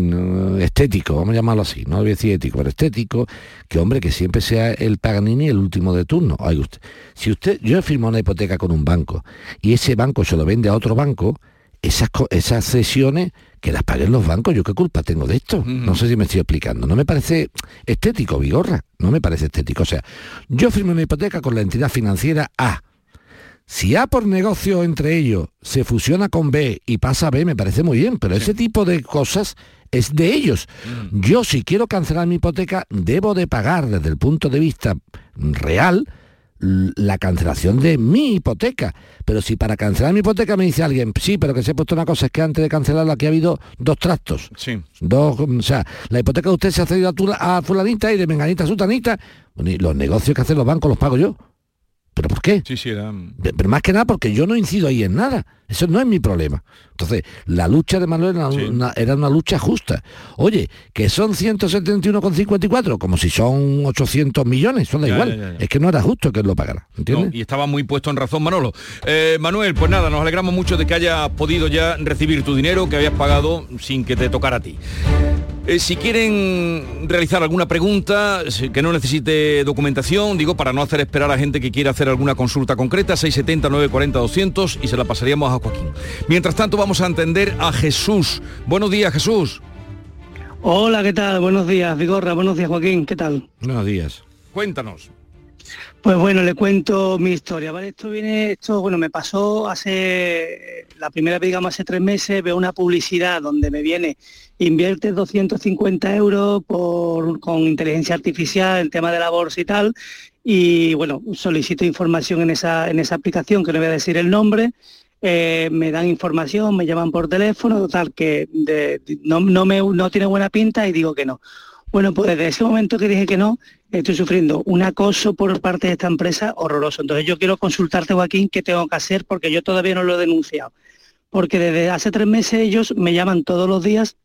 no, estético, vamos a llamarlo así, no voy a decir ético, pero estético, que hombre, que siempre sea el Paganini el último de turno. Ay, usted, si usted, yo he firmado una hipoteca con un banco y ese banco se lo vende a otro banco, esas, esas sesiones que las paguen los bancos, ¿yo qué culpa tengo de esto? No sé si me estoy explicando. No me parece estético, Vigorra, no me parece estético. O sea, yo firmé una hipoteca con la entidad financiera A. Si A por negocio entre ellos se fusiona con B y pasa a B, me parece muy bien, pero ese tipo de cosas es de ellos. Yo si quiero cancelar mi hipoteca, debo de pagar desde el punto de vista real la cancelación de mi hipoteca. Pero si para cancelar mi hipoteca me dice alguien, sí, pero que se ha puesto una cosa, es que antes de cancelarla aquí ha habido dos trastos. Sí. Dos, o sea, la hipoteca de usted se ha cedido a, tu- a fulanita y de menganita a sutanita. Bueno, y los negocios que hacen los bancos los pago yo. ¿Pero por qué? Sí, sí, era... Pe- Pero más que nada porque yo no incido ahí en nada. Eso no es mi problema. Entonces, la lucha de Manuel era, una, era una lucha justa. Oye, que son 171,54, como si son 800 millones, eso da Ya, igual. ya, ya, ya. Es que no era justo que él lo pagara. ¿Entiendes? No, y estaba muy puesto en razón Manolo. Eh, Manuel, pues nada, nos alegramos mucho de que hayas podido ya recibir tu dinero que habías pagado sin que te tocara a ti. Eh, si quieren realizar alguna pregunta que no necesite documentación, digo, para no hacer esperar a gente que quiera hacer alguna consulta concreta, 670 940 200 y se la pasaríamos a Joaquín. Mientras tanto, vamos a entender a Jesús. Buenos días, Jesús. Hola, ¿qué tal? Buenos días, Vigorra. Buenos días, Joaquín. ¿Qué tal? Buenos días. Cuéntanos. Pues bueno, le cuento mi historia, ¿vale? Esto viene, esto, bueno, me pasó hace, la primera vez, digamos, hace tres meses, veo una publicidad donde me viene, invierte 250 euros por, con inteligencia artificial, el tema de la bolsa y tal, y bueno, solicito información en esa, en esa aplicación, que no voy a decir el nombre, eh, me dan información, me llaman por teléfono, total, que no, no, me, no tiene buena pinta y digo que no. Bueno, pues desde ese momento que dije que no, estoy sufriendo un acoso por parte de esta empresa horroroso. Entonces yo quiero consultarte, Joaquín, qué tengo que hacer porque yo todavía no lo he denunciado. Porque desde hace tres meses ellos me llaman todos los días,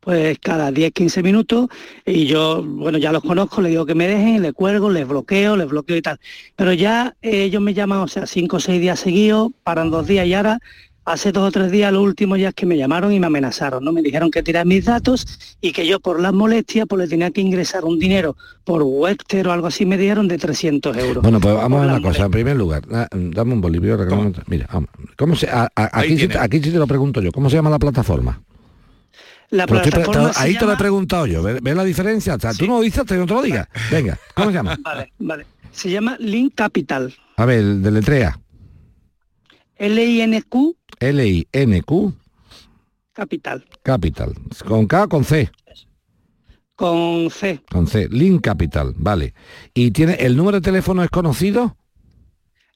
pues cada 10, 15 minutos, y yo, bueno, ya los conozco, les digo que me dejen, les cuelgo, les bloqueo, les bloqueo y tal. Pero ya eh, ellos me llaman, o sea, cinco o seis días seguidos, paran dos días y ahora hace dos o tres días, los últimos ya es que me llamaron y me amenazaron, ¿no? Me dijeron que tirar mis datos y que yo por las molestias pues le tenía que ingresar un dinero por Webster o algo así me dieron de 300 euros. Bueno, pues vamos a una cosa. En primer lugar, da- dame un bolivio. Mira, vamos. ¿cómo se, a- a- aquí, sí, tiene. aquí sí te lo pregunto yo. ¿Cómo se llama la plataforma? La plataforma te- ahí te lo he preguntado yo. ¿Ves, ves la diferencia? O sea, Tú no lo dices hasta que no te lo digas. Venga, ¿cómo se llama? Vale, vale. Se llama Link Capital. A ver, deletrea. L-I-N-Q L-I-N-Q Capital. Capital. ¿Con K con C? Con C. Con C. Link Capital, vale. ¿Y tiene el número de teléfono es conocido?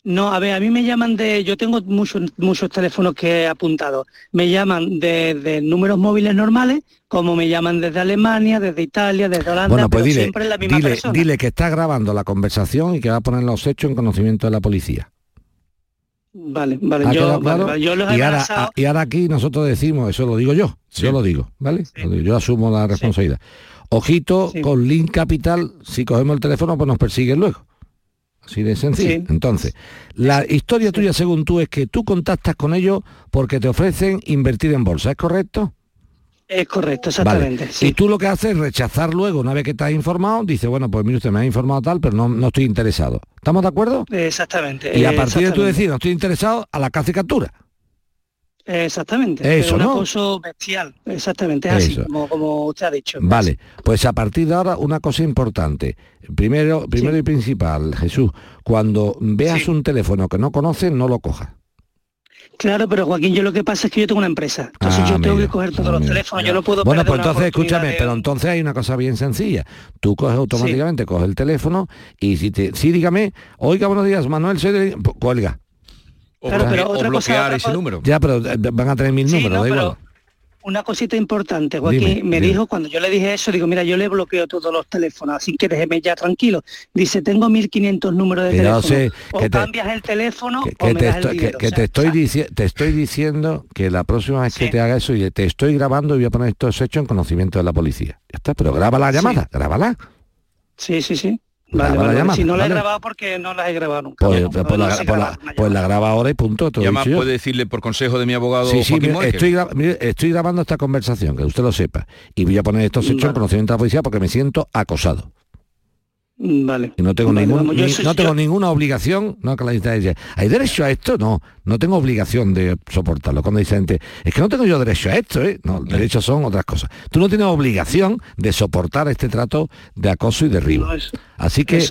No, a ver, a mí me llaman de, yo tengo muchos muchos teléfonos que he apuntado. Me llaman de, de números móviles normales, como me llaman desde Alemania, desde Italia, desde Holanda, Bueno, pues pero dile, siempre es la misma dile, persona. dile que está grabando la conversación y que va a poner los hechos en conocimiento de la policía. Vale, vale, ¿Ha yo, quedado vale, claro? vale, yo los he y, ahora, y ahora aquí nosotros decimos, eso lo digo yo, yo lo digo, ¿vale? Yo asumo la responsabilidad. Ojito con Link Capital, si cogemos el teléfono, pues nos persiguen luego. Así de sencillo. Sí. Entonces, la historia tuya, según tú, es que tú contactas con ellos porque te ofrecen invertir en bolsa, ¿es correcto? Es correcto, Vale. exactamente. sí. Y tú lo que haces es rechazar luego, una vez que estás informado, dice, bueno, pues mire usted, me ha informado tal, pero no, no estoy interesado. ¿Estamos de acuerdo? Exactamente. Y a partir de tú decir, no estoy interesado, a la cárcel captura. Exactamente. Eso, es un ¿no? acoso bestial. Exactamente, es así, como usted ha dicho. Vale, pues a partir de ahora una cosa importante. Primero, primero y principal, Jesús, cuando veas un teléfono que no conoces, no lo cojas. Claro, pero Joaquín, yo lo que pasa es que yo tengo una empresa. Entonces Ah, yo tengo amigo, que coger todos los amigo. teléfonos, yo no puedo Bueno, pues entonces escúchame, de- pero entonces hay una cosa bien sencilla. Tú coges automáticamente, coges el teléfono y si te, sí, dígame, oiga, buenos días, Manuel, soy de... cuelga. O, Claro, bloque- pero o otra cosa- bloquear otra ese cosa- número. Ya, pero eh, van a tener mil Sí, números, no, da igual. Una cosita importante, Joaquín, Dime, me dime. dijo cuando yo le dije eso, digo, mira, yo le bloqueo todos los teléfonos, así que déjeme ya tranquilo. Dice, tengo 1500 números de teléfono. sé o que te- cambias el teléfono o que me te, das estoy, el dinero. que O sea, te estoy dici- te estoy diciendo que la próxima vez que te haga eso, y te estoy grabando y voy a poner estos hechos en conocimiento de la policía. Ya está, pero graba la llamada, grábala. Sí, sí, sí. Vale, vale, si no la he grabado porque no la he grabado nunca. Pues, No, pues, no pues la, pues la- pues la graba ahora y punto. he además puede decirle por consejo de mi abogado Sí, sí, mire, estoy, gra- mire, estoy grabando esta conversación, que usted lo sepa. Y voy a poner estos hechos en conocimiento de la policía porque me siento acosado. Vale. Y no tengo, Vale, ningún- vamos, yo ni- soy- no tengo yo- ninguna obligación, no que la dice, ¿hay derecho a esto? No, no tengo obligación de soportarlo. Cuando dice gente, es que no tengo yo derecho a esto, ¿eh? No, derechos son otras cosas. Tú no tienes obligación de soportar este trato de acoso y derribo. No, es- Así que,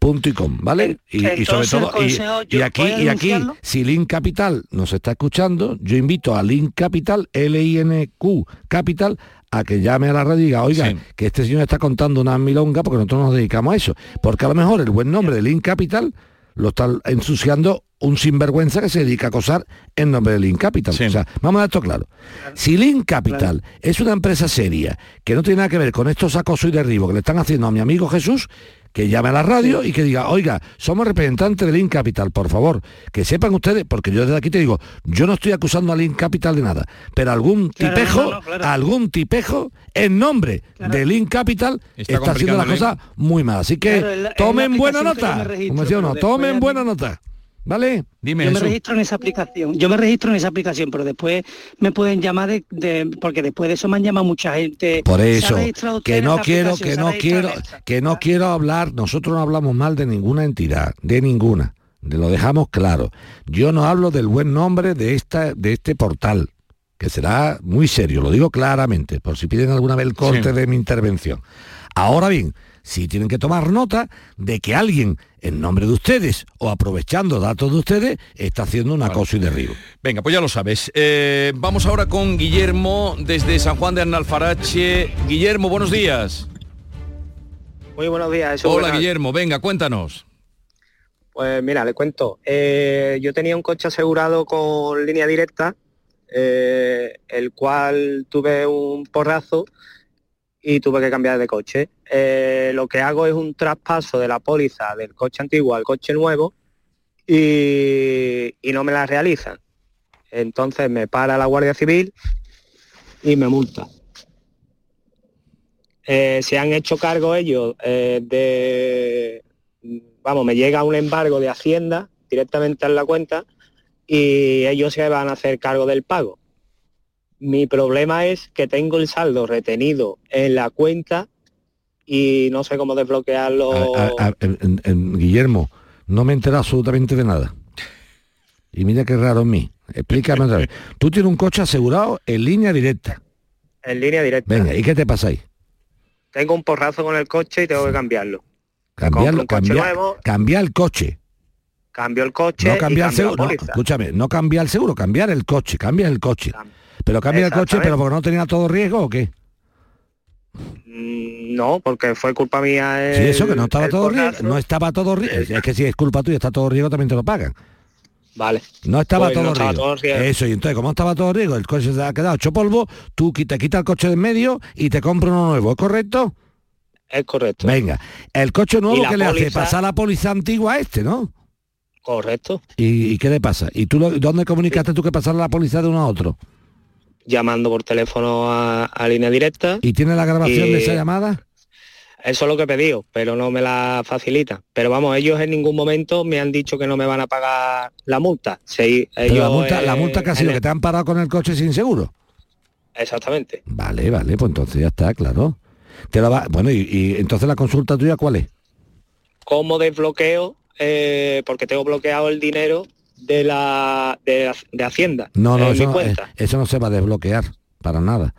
punto y com, ¿vale? Y, y sobre todo, y, consejo, y aquí, y aquí, si Link Capital nos está escuchando, yo invito a Link Capital, L-I-N-Q Capital, a que llame a la red y diga, oiga, Sí. que este señor está contando una milonga porque nosotros nos dedicamos a eso. Porque a lo mejor el buen nombre de Link Capital lo está ensuciando un sinvergüenza que se dedica a acosar en nombre de Link Capital. O sea, vamos a dar esto claro. Si Link Capital es una empresa seria que no tiene nada que ver con estos acosos y derribos que le están haciendo a mi amigo Jesús, que llame a la radio y que diga, oiga, somos representantes de Link Capital, por favor, que sepan ustedes, porque yo desde aquí te digo, yo no estoy acusando a Link Capital de nada, pero algún Claro, tipejo, no, no, claro. algún tipejo en nombre de Link Capital Está está, haciendo las cosas muy mal. Así que Claro, la- tomen buena nota, registro, como decía uno, tomen buena mí- nota. ¿Vale? Dime, yo me registro en esa aplicación. Yo me registro en esa aplicación, pero después me pueden llamar de, de- porque después de eso me han llamado mucha gente. Por ¿Se ha eso, que no quiero, que ¿Se ha no quiero, que no quiero hablar, nosotros no hablamos mal de ninguna entidad, de ninguna, de lo dejamos claro. Yo no hablo del buen nombre de esta, de este portal, que será muy serio, lo digo claramente, por si piden alguna vez el corte Sí. de mi intervención. Ahora bien, si tienen que tomar nota de que alguien, en nombre de ustedes o aprovechando datos de ustedes, está haciendo un acoso y derribo. Venga, pues ya lo sabes. Eh, vamos ahora con Guillermo desde San Juan de Analfarache. Guillermo, buenos días. Muy buenos días. Hola buenas. Guillermo, venga, cuéntanos. Pues mira, le cuento. Eh, yo tenía un coche asegurado con línea directa, eh, el cual tuve un porrazo y tuve que cambiar de coche. Eh, lo que hago es un traspaso de la póliza del coche antiguo al coche nuevo y, no me la realizan. Entonces me para la Guardia Civil y me multa. Eh, se han hecho cargo ellos eh, de, vamos, me llega un embargo de Hacienda directamente en la cuenta y ellos se van a hacer cargo del pago. Mi problema es que tengo el saldo retenido en la cuenta y no sé cómo desbloquearlo. A- a- a- en- en- en- Guillermo, no me he enterado absolutamente de nada. Y mira qué raro en mí. Explícame otra vez. Tú tienes un coche asegurado en línea directa. En línea directa. Venga, ¿y qué te pasa ahí? Tengo un porrazo con el coche y tengo que cambiarlo. Cambiarlo, cambiar, nuevo. cambiar el coche. Cambio el coche No cambiar el seguro. No, escúchame, no cambiar el seguro, cambiar el coche, cambia el coche. Pero cambia el coche, pero porque no tenía todo riesgo o qué? Mm, No, porque fue culpa mía. El- eso que no estaba todo riesgo, no estaba todo riesgo. Es que si es culpa tuya, está todo riesgo, también te lo pagan. Vale. No estaba Pues todo no estaba todo. Eso, y entonces como estaba todo riesgo, el coche se ha quedado hecho polvo, tú te quitas el coche de en medio y te compras uno nuevo, ¿es correcto? Es correcto. Venga, el coche nuevo que le hace pasar la póliza antigua a este, ¿no? Correcto. ¿Y, y qué le pasa? ¿Y tú lo- dónde comunicaste tú que pasara la póliza de uno a otro? Llamando por teléfono a, a línea directa. ¿Y tiene la grabación Y- de esa llamada? Eso es lo que he pedido, pero no me la facilita. Pero vamos, ellos en ningún momento me han dicho que no me van a pagar la multa. Sí, la multa, la eh, multa que ha sido en que te han parado con el coche sin seguro. Exactamente. Vale, vale, pues entonces ya está, claro. Te lo va, bueno, y, y entonces la consulta tuya cuál es? ¿Cómo desbloqueo? Eh, porque tengo bloqueado el dinero de la de, de Hacienda No, no, en eso mi no, cuenta. eh, eso no se va a desbloquear para nada.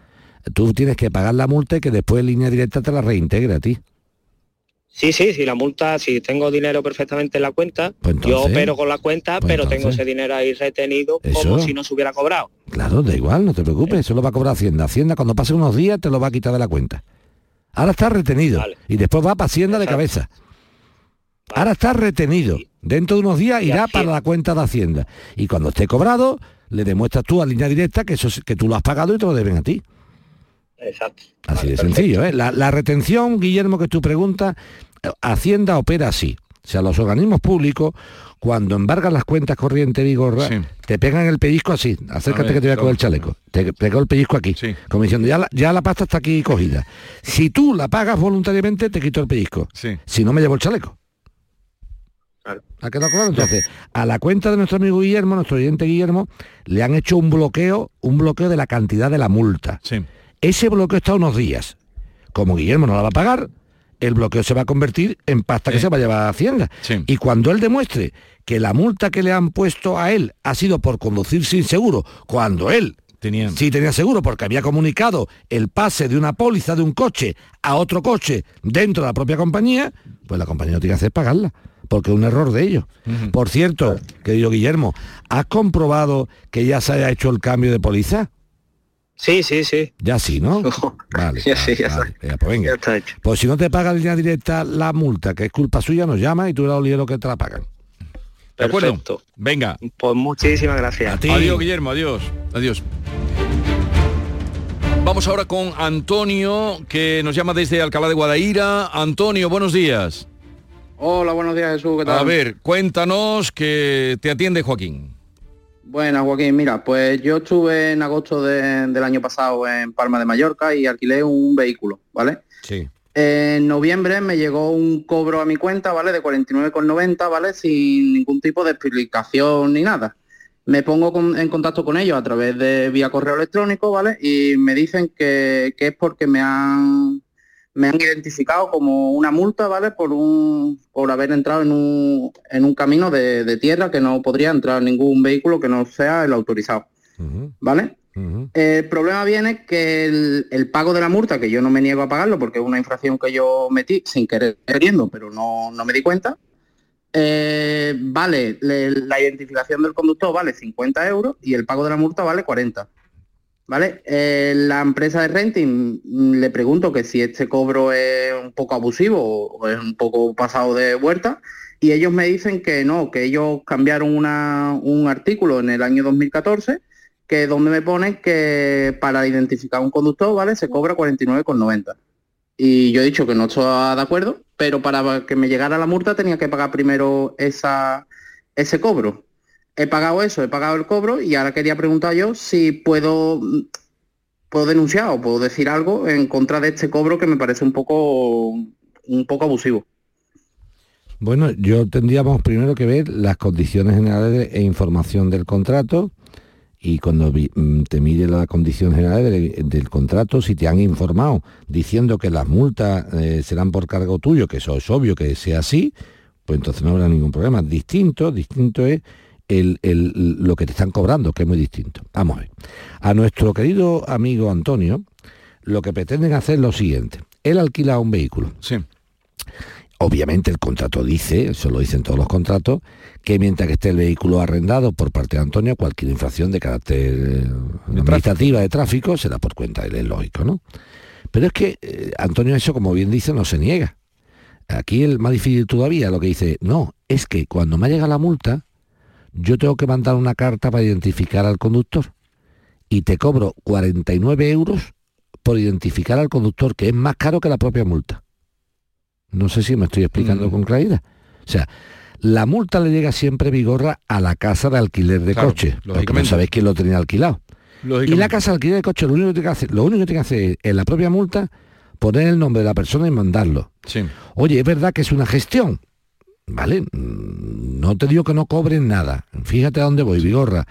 Tú tienes que pagar la multa y que después en línea directa te la reintegre a ti. Sí, sí, sí, la multa, si tengo dinero perfectamente en la cuenta, Pues yo opero con la cuenta, pues pero tengo ese dinero ahí retenido como si no se hubiera cobrado. Claro, da igual, no te preocupes, eso lo va a cobrar Hacienda. Hacienda cuando pase unos días te lo va a quitar de la cuenta. Ahora está retenido y después va para Hacienda de cabeza. Ahora está retenido. Dentro de unos días irá para la cuenta de Hacienda. Y cuando esté cobrado, le demuestras tú a línea directa que eso es- que tú lo has pagado y te lo deben a ti. Exacto. Así de sencillo, ¿eh? La, la retención, Guillermo, que tú preguntas, eh, Hacienda opera así. O sea, los organismos públicos, cuando embargan las cuentas corrientes Vigorra, te pegan el pellizco así, acércate ver, que te voy a coger el chaleco. Te pego el pellizco aquí, como diciendo, ya la, ya la pasta está aquí cogida. Si tú la pagas voluntariamente, te quito el pellizco. Si no, me llevo el chaleco. ¿Ha quedado claro? Entonces, a la cuenta de nuestro amigo Guillermo, nuestro oyente Guillermo, le han hecho un bloqueo, un bloqueo de la cantidad de la multa. Ese bloqueo está unos días. Como Guillermo no la va a pagar, el bloqueo se va a convertir en pasta que se va a llevar a Hacienda. Y cuando él demuestre que la multa que le han puesto a él ha sido por conducir sin seguro, cuando él sí tenía seguro porque había comunicado el pase de una póliza de un coche a otro coche dentro de la propia compañía, pues la compañía no tiene que hacer pagarla, porque es un error de ellos. Por cierto, querido Guillermo, ¿has comprobado que ya se haya hecho el cambio de póliza? Sí, sí, sí. Ya sí, ¿no? Vale, Ya sí, ya vale, venga, pues venga. Pues si no te paga en línea directa la multa, que es culpa suya, nos llama y tú eres el que te la pagan. ¿De acuerdo? Perfecto. Venga. Pues muchísimas gracias. Adiós, Guillermo, adiós. Adiós. Vamos ahora con Antonio, que nos llama desde Alcalá de Guadaira. Antonio, buenos días. Hola, buenos días Jesús, ¿qué tal? A ver, cuéntanos que te atiende Joaquín. Buenas, Joaquín. Mira, pues yo estuve en agosto de- del año pasado en Palma de Mallorca y alquilé un vehículo, ¿vale? Sí. En noviembre me llegó un cobro a mi cuenta, ¿vale? De 49,90, ¿vale? Sin ningún tipo de explicación ni nada. Me pongo con- en contacto con ellos a través de vía correo electrónico, ¿vale? Y me dicen que, que es porque me han me han identificado como una multa, ¿vale? Por un por haber entrado en un, en un camino de, de tierra que no podría entrar ningún vehículo que no sea el autorizado, ¿vale? El problema viene que el, el pago de la multa, que yo no me niego a pagarlo porque es una infracción que yo metí sin querer queriendo, pero no, no me di cuenta, eh, vale, le- la identificación del conductor vale 50 euros y el pago de la multa vale 40. ¿Vale? Eh, la empresa de renting mm, le pregunto que si este cobro es un poco abusivo o es un poco pasado de vuelta y ellos me dicen que no, que ellos cambiaron una- un artículo en el año 2014 que donde me ponen que para identificar un conductor, ¿vale? Se cobra 49,90. Y yo he dicho que no estoy de acuerdo, pero para que me llegara la multa tenía que pagar primero esa, ese cobro. He pagado eso, he pagado el cobro y ahora quería preguntar yo si puedo, puedo denunciar o puedo decir algo en contra de este cobro que me parece un poco, un poco abusivo. Bueno, yo tendríamos primero que ver las condiciones generales e información del contrato y cuando mm, te mire las condiciones generales del, del contrato, si te han informado diciendo que las multas eh, serán por cargo tuyo, que eso es obvio que sea así, pues entonces no habrá ningún problema. Distinto, distinto es el- el- lo que te están cobrando, que es muy distinto. Vamos a ver. A nuestro querido amigo Antonio, lo que pretenden hacer es lo siguiente. Él alquila un vehículo. Sí. Obviamente el contrato dice, eso lo dicen todos los contratos, que mientras que esté el vehículo arrendado por parte de Antonio, cualquier infracción de carácter eh, administrativa de tráfico será por cuenta de él, es lógico, ¿no? Pero es que eh, Antonio eso, como bien dice, no se niega. Aquí el más difícil todavía, lo que dice, no, es que cuando me llega la multa, yo tengo que mandar una carta para identificar al conductor y te cobro 49 euros por identificar al conductor, que es más caro que la propia multa. No sé si me estoy explicando con claridad. O sea, la multa le llega siempre vigorra a la casa de alquiler de Claro, coche, porque no sabéis quién lo tenía alquilado. Y la casa de alquiler de coche lo único que tiene que hacer, lo único que tiene que hacer es, en la propia multa poner el nombre de la persona y mandarlo. Sí. Oye, es verdad que es una gestión. ¿Vale? Mm, No te digo que no cobren nada. Fíjate a dónde voy, Vigorra.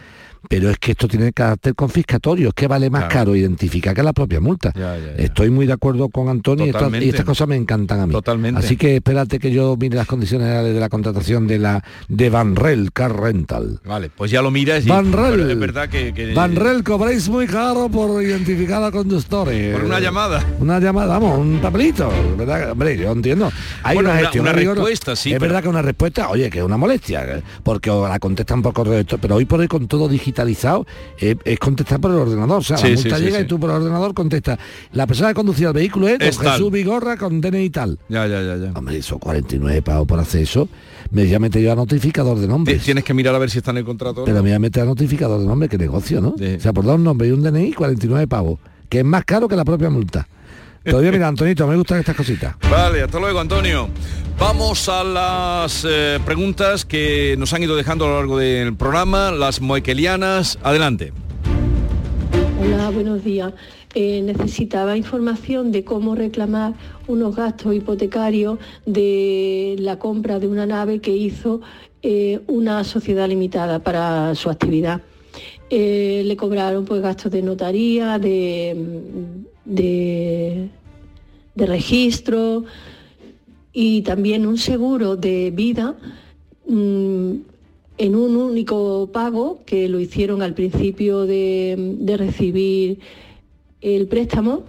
Pero es que esto tiene carácter confiscatorio, es que vale más Claro. caro identificar que la propia multa. Ya, ya, ya. Estoy muy de acuerdo con Antonio y estas, y Totalmente. estas cosas me encantan a mí. Totalmente. Así que espérate que yo mire las condiciones generales de la contratación de la de Van Rel Car Rental. Vale, pues ya lo miras y Van Rel. pero es verdad que, que- Van Rel cobráis muy caro por identificar a conductores. por una llamada. Una llamada, vamos, un papelito, ¿verdad? Hombre, yo entiendo. Hay Bueno, una, una- gestión, una ¿no, Vigorra? respuesta, sí, Es pero- verdad que una respuesta, oye, que es una molestia, porque la contestan por correo, pero hoy por hoy con todo digitalizado, eh, es contestar por el ordenador. O sea, Sí, la multa sí, llega sí. y tú por el ordenador contestas. La persona que conducía el vehículo es Es. Jesús Vigorra con DNI y tal. Ya, ya, ya, ya. Hombre, eso 49 pavos por hacer eso. Me ya mete yo a notificador de nombres. Tienes que mirar a ver si está en el contrato. no. Pero me voy a meter a notificador de nombre, qué negocio, ¿no? O sea, por dar un nombre y un DNI, 49 pavos, que es más caro que la propia multa. Todavía mira, Antonito, me gustan estas cositas. Vale, hasta luego, Antonio. Vamos a las eh, preguntas que nos han ido dejando a lo largo del programa, las moequelianas. Adelante. Hola, buenos días. Eh, necesitaba información de cómo reclamar unos gastos hipotecarios de la compra de una nave que hizo eh, una sociedad limitada para su actividad. Eh, le cobraron pues gastos de notaría, de, de, de registro y también un seguro de vida mm, en un único pago que lo hicieron al principio de, de recibir el préstamo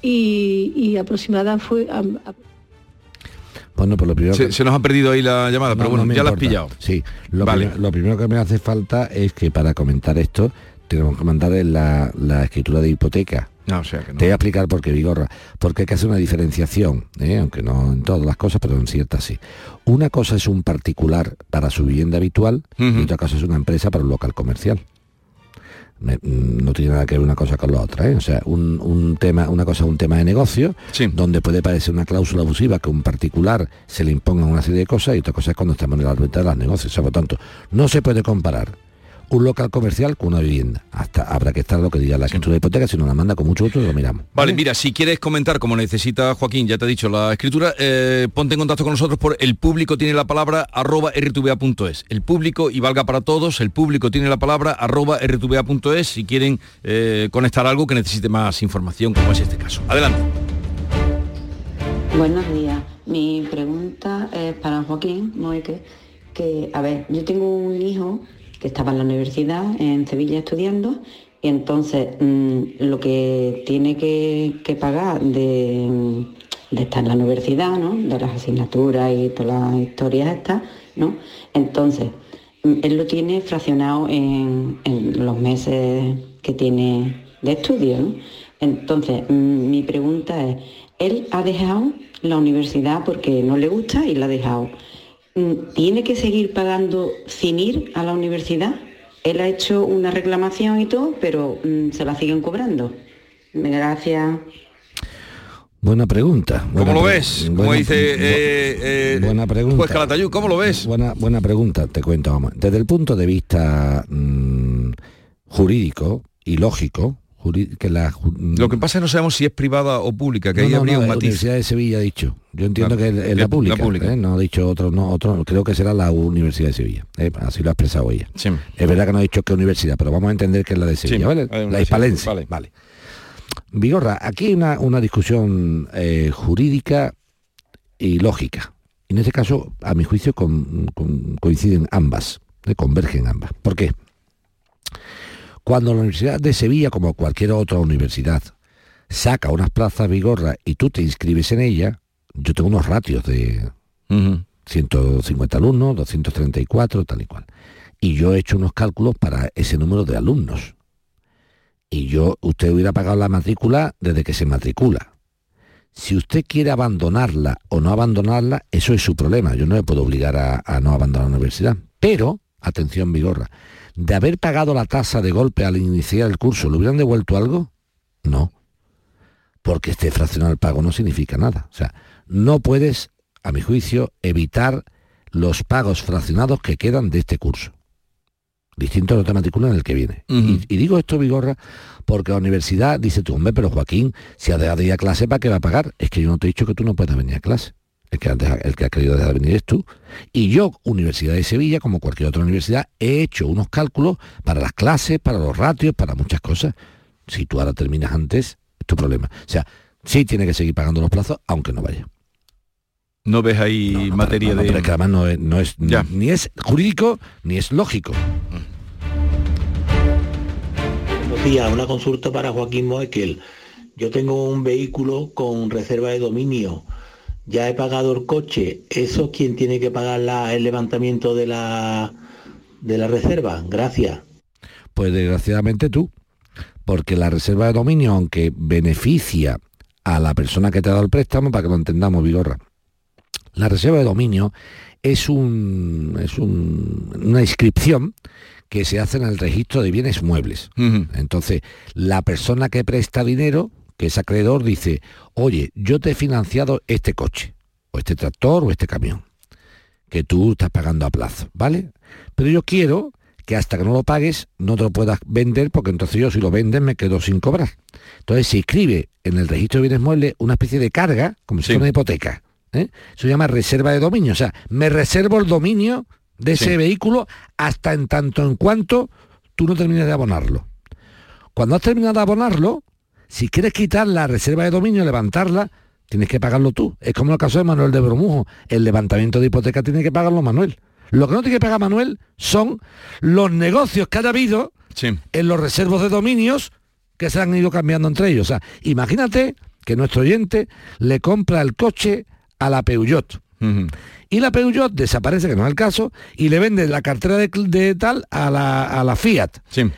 y, y aproximada fue a- a- Bueno, pues lo primero Se, que- se nos ha perdido ahí la llamada, pero No, bueno, no me ya la has pillado. Sí, lo, Vale. primero, lo primero que me hace falta es que para comentar esto tenemos que mandar la, la escritura de hipoteca. No, o sea que no. Te voy a explicar por qué, Vigorra. Porque hay que hacer una diferenciación, ¿eh? aunque no en todas las cosas, pero en ciertas sí. Una cosa es un particular para su vivienda habitual y otra cosa es una empresa para un local comercial. Me- mm, no tiene nada que ver una cosa con la otra, ¿eh? O sea, un, un tema, una cosa es un tema de negocio, donde puede parecer una cláusula abusiva que un particular se le imponga una serie de cosas y otra cosa es cuando estamos en la órbita de los negocios. O sea, por tanto, no se puede comparar un local comercial con una vivienda. Hasta habrá que estar lo que diga la escritura de hipoteca, si nos la manda con mucho gusto lo miramos. Vale, mira, si quieres comentar como necesita Joaquín, ya te he dicho la escritura, eh, ponte en contacto con nosotros por el público tiene la palabra arroba rtva.es. El público, y valga para todos, el público tiene la palabra arroba rtva.es si quieren eh, conectar algo que necesite más información, como es este caso. Adelante. Buenos días. Mi pregunta es para Joaquín Moeque, que, a ver, yo tengo un hijo que estaba en la universidad en Sevilla estudiando y entonces mm, lo que tiene que, pagar de, estar en la universidad, ¿no? De las asignaturas y todas las historias estas, ¿no? Entonces, mm, él lo tiene fraccionado en, en los meses que tiene de estudio, ¿no? Entonces, mm, mi pregunta es, él ha dejado la universidad porque no le gusta y la ha dejado. Mm, ¿Tiene que seguir pagando sin ir a la universidad? Él ha hecho una reclamación y todo, pero mm, se la siguen cobrando. Gracias. Buena pregunta. ¿Cómo buena lo pre- ves? Como buena- dice eh, eh, buena pregunta. Juez Calatayud, ¿cómo lo ves? Buena, buena pregunta, te cuento. Vamos. Desde el punto de vista mm, jurídico y lógico, que la ju- Lo que pasa es que no sabemos si es privada o pública, que ahí no, habría no, un la matiz. Universidad de Sevilla ha dicho. Yo entiendo La- que es, es la- la pública. ¿eh? No ha dicho otro, no, otro, creo que será la Universidad de Sevilla. ¿eh? Así lo ha expresado ella. Es verdad que no ha dicho qué universidad, pero vamos a entender que es la de Sevilla, ¿vale? hay una La hispalense. vale. Vale. Vigorra, aquí hay una, una discusión eh, jurídica y lógica. En este caso, a mi juicio, con- con- coinciden ambas, convergen ambas. ¿Por qué? Cuando la Universidad de Sevilla, como cualquier otra universidad, saca unas plazas Vigorra y tú te inscribes en ella, yo tengo unos ratios de 150 alumnos, 234, tal y cual. Y yo he hecho unos cálculos para ese número de alumnos. Y yo, usted hubiera pagado la matrícula desde que se matricula. Si usted quiere abandonarla o no abandonarla, eso es su problema. Yo no le puedo obligar a, a no abandonar la universidad. Pero, atención, Vigorra, de haber pagado la tasa de golpe al iniciar el curso, ¿le hubieran devuelto algo? No. Porque esté fraccionado el pago no significa nada. O sea, no puedes, a mi juicio, evitar los pagos fraccionados que quedan de este curso. Distinto a la otra matrícula en el que viene. y, y digo esto, Vigorra, porque la universidad dice tú, hombre, pero Joaquín, si ha dejado de ir a clase, ¿para qué va a pagar? Es que yo no te he dicho que tú no puedas venir a clase. El que, ha deja- el que ha querido dejar de venir es tú. Y yo, Universidad de Sevilla, como cualquier otra universidad, he hecho unos cálculos para las clases, para los ratios, para muchas cosas. Si tú ahora terminas antes, es tu problema. O sea, sí tiene que seguir pagando los plazos, aunque no vaya. No ves ahí materia No, no, de... pero es que además no es, no es- ni es jurídico ni es lógico. Buenos días, una consulta para Joaquín Moekel. Yo tengo un vehículo con reserva de dominio. Ya he pagado el coche. ¿Eso quién tiene que pagar la- el levantamiento de la, de la reserva? Gracias. Pues desgraciadamente tú, porque la reserva de dominio, aunque beneficia a la persona que te ha dado el préstamo, para que lo entendamos, Vigorra, la reserva de dominio es, un, es un- una inscripción que se hace en el registro de bienes muebles. Entonces, la persona que presta dinero que ese acreedor dice, oye, yo te he financiado este coche, o este tractor, o este camión, que tú estás pagando a plazo, ¿vale? Pero yo quiero que hasta que no lo pagues no te lo puedas vender porque entonces yo si lo vendes me quedo sin cobrar. Entonces se inscribe en el registro de bienes muebles una especie de carga, como si fuera una hipoteca. ¿eh? Eso se llama reserva de dominio. O sea, me reservo el dominio de ese Sí. vehículo hasta en tanto en cuanto tú no termines de abonarlo. Cuando has terminado de abonarlo, si quieres quitar la reserva de dominio, levantarla, tienes que pagarlo tú. Es como el caso de Manuel de Bermujo. El levantamiento de hipoteca tiene que pagarlo Manuel. Lo que no tiene que pagar Manuel son los negocios que haya habido en los reservos de dominios que se han ido cambiando entre ellos. O sea, imagínate que nuestro oyente le compra el coche a la Peugeot. Y la Peugeot desaparece, que no es el caso, y le vende la cartera de, de tal a la, a la Fiat.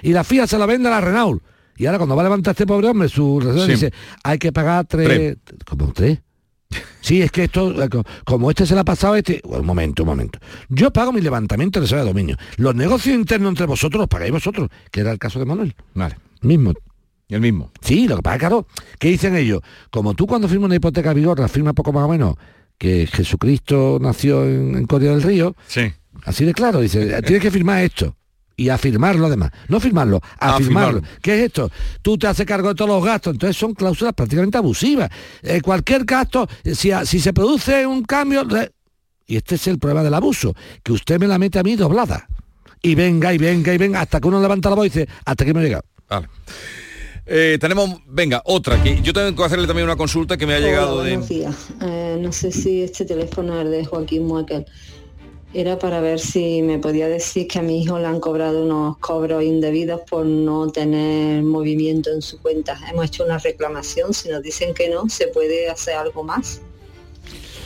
Y la Fiat se la vende a la Renault. Y ahora cuando va a levantar este pobre hombre su Sí. dice, hay que pagar tres... ¿Cómo tres? Sí, es que esto, eh, co- como este se la ha pasado a este... Un momento, un momento. Yo pago mi levantamiento de reserva de dominio. Los negocios internos entre vosotros los pagáis vosotros, que era el caso de Manuel. Vale. Mismo. El mismo. Sí, lo que pasa, claro, ¿qué dicen ellos? Como tú cuando firmas una hipoteca vigorra, firma poco más o menos que Jesucristo nació en, en Corea del Río, Sí. así de claro, dice, tienes que firmar esto. Y a firmarlo además. No firmarlo, a, A firmarlo. firmarlo. ¿Qué es esto? Tú te haces cargo de todos los gastos. Entonces son cláusulas prácticamente abusivas. Eh, cualquier gasto, eh, si, a- si se produce un cambio... re- Y este es el problema del abuso, que usted me la mete a mí doblada. Y venga, y venga, y venga, hasta que uno levanta la voz y dice, hasta que me he llegado. Vale. Eh, tenemos, venga, otra, que yo tengo que hacerle también una consulta que me ha llegado de... buenos días. Eh, no sé si este teléfono es de Joaquín Muekel. Era para ver si me podía decir que a mi hijo le han cobrado unos cobros indebidos por no tener movimiento en su cuenta. Hemos hecho una reclamación, si nos dicen que no, ¿se puede hacer algo más?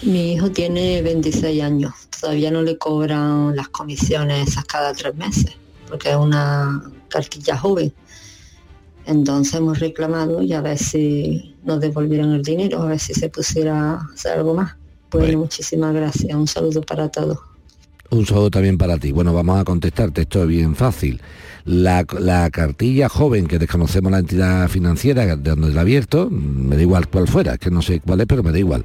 Mi hijo tiene 26 años, todavía no le cobran las comisiones esas cada tres meses, porque es una cartilla joven. Entonces hemos reclamado y a ver si nos devolvieran el dinero, a ver si se pusiera a hacer algo más. Bueno, muchísimas gracias. Un saludo para todos. Un saludo también para ti. Bueno, vamos a contestarte, esto es bien fácil. La, la cartilla joven, que desconocemos la entidad financiera de donde la abierto, me da igual cuál fuera, que no sé cuál es, pero me da igual.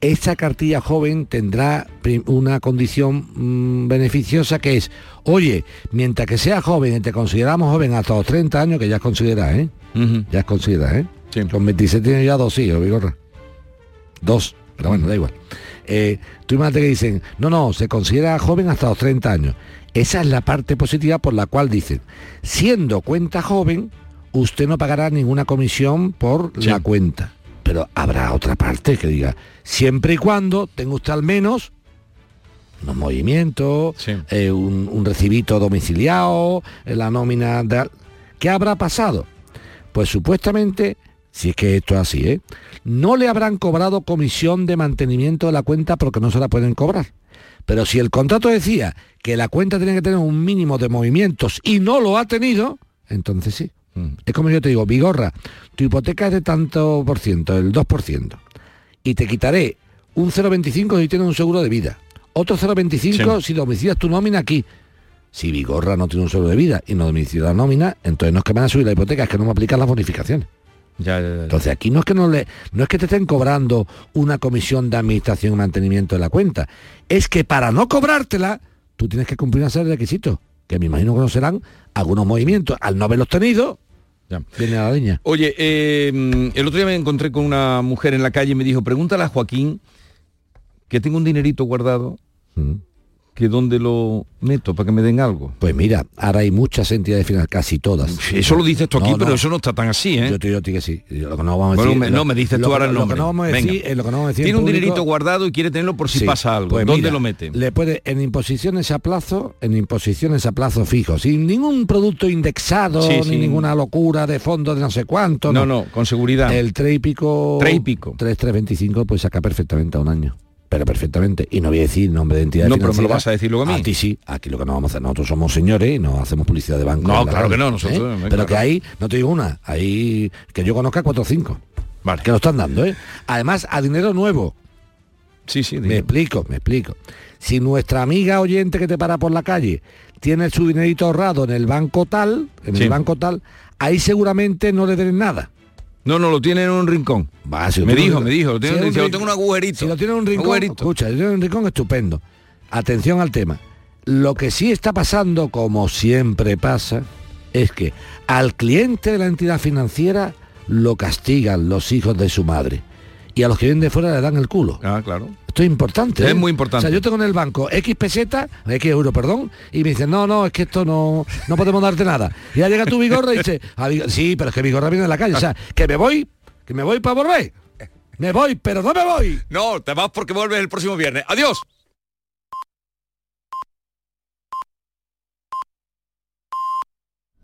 Esa cartilla joven tendrá una condición mm, beneficiosa que es, oye, mientras que seas joven y te consideramos joven hasta los 30 años, que ya es considerada, ¿eh? Ya es considerada, ¿eh? Con 27 tienes ya dos hijos, Vigorra. Dos, pero bueno, da igual. Eh, tú imagínate que dicen, no, no, se considera joven hasta los 30 años. Esa es la parte positiva por la cual dicen, siendo cuenta joven, usted no pagará ninguna comisión por la cuenta. Pero habrá otra parte que diga, siempre y cuando tenga usted al menos unos movimientos, eh, un, un recibito domiciliado, eh, la nómina de... ¿Qué habrá pasado? Pues supuestamente, si es que esto es así, ¿eh? no le habrán cobrado comisión de mantenimiento de la cuenta porque no se la pueden cobrar. Pero si el contrato decía que la cuenta tenía que tener un mínimo de movimientos y no lo ha tenido, entonces sí. Es como yo te digo, Vigorra, tu hipoteca es de tanto por ciento, el 2%, y te quitaré un 0,25 si tienes un seguro de vida, otro 0,25 si domicilias tu nómina aquí. Si Vigorra no tiene un seguro de vida y no domicilia la nómina, entonces no es que me van a subir la hipoteca, es que no me aplican las bonificaciones. Entonces aquí no es que no le, no es que te estén cobrando una comisión de administración y mantenimiento de la cuenta, es que para no cobrártela, tú tienes que cumplir una serie de requisitos, que me imagino que no serán algunos movimientos. Al no haberlos tenido, viene a la leña. Oye, eh, el otro día me encontré con una mujer en la calle y me dijo, pregúntale a Joaquín que tengo un dinerito guardado, que dónde lo meto para que me den algo. Pues mira, ahora hay muchas entidades financieras, casi todas. Eso lo dices tú aquí, pero eso no está tan así, ¿eh? Yo te digo que sí. Lo que no vamos a Bueno, decir, me- lo- no, me dices tú ahora el Lo nombre. que no vamos a decir, Venga. lo que no vamos a decir Tiene en un público- dinerito guardado y quiere tenerlo por si Sí, pasa algo. pues ¿Dónde mira, lo mete? Le puede en imposiciones a plazo, en imposiciones a plazo fijo, sin ningún producto indexado, Sí, ni sí. ninguna locura de fondo de no sé cuánto. No, no, con seguridad. El 3 y pico. Tres y pico. 3, 325 pues saca perfectamente a un año. Pero perfectamente. Y no voy a decir nombre de entidad No, pero me lo vas a decir luego a mí. ti sí. Aquí lo que no vamos a hacer, nosotros somos señores y no hacemos publicidad de banco. No, claro que no, nosotros, ¿eh? venga, Pero que hay, no te digo una, hay que yo conozca cuatro o cinco. Vale. Que lo están dando, ¿eh? Además, a dinero nuevo. Sí, sí. Me explico, me explico. Si nuestra amiga oyente que te para por la calle tiene su dinerito ahorrado en el banco tal, en Sí. el banco tal, ahí seguramente no le den nada. No, no, lo tiene en un rincón. Va, si me dijo, me dijo, lo si tiene, es un dice, lo rincón- tengo un agujerito. Si lo tiene en un rincón, Agujerito. escucha, si lo tiene en un rincón estupendo. Atención al tema. Lo que sí está pasando, como siempre pasa, es que al cliente de la entidad financiera lo castigan los hijos de su madre. Y a los que vienen de fuera le dan el culo. Ah, claro. Esto es importante. Es ¿eh? muy importante. O sea, yo tengo en el banco X peseta, X euro, perdón, y me dicen, no, no, es que esto no, no podemos darte nada. Y ya llega tu vigorra y dice, "Ah, sí, pero es que vigorra viene de la calle. O sea, que me voy, que me voy para volver. Me voy, pero no me voy. No, te vas porque vuelves el próximo viernes. Adiós.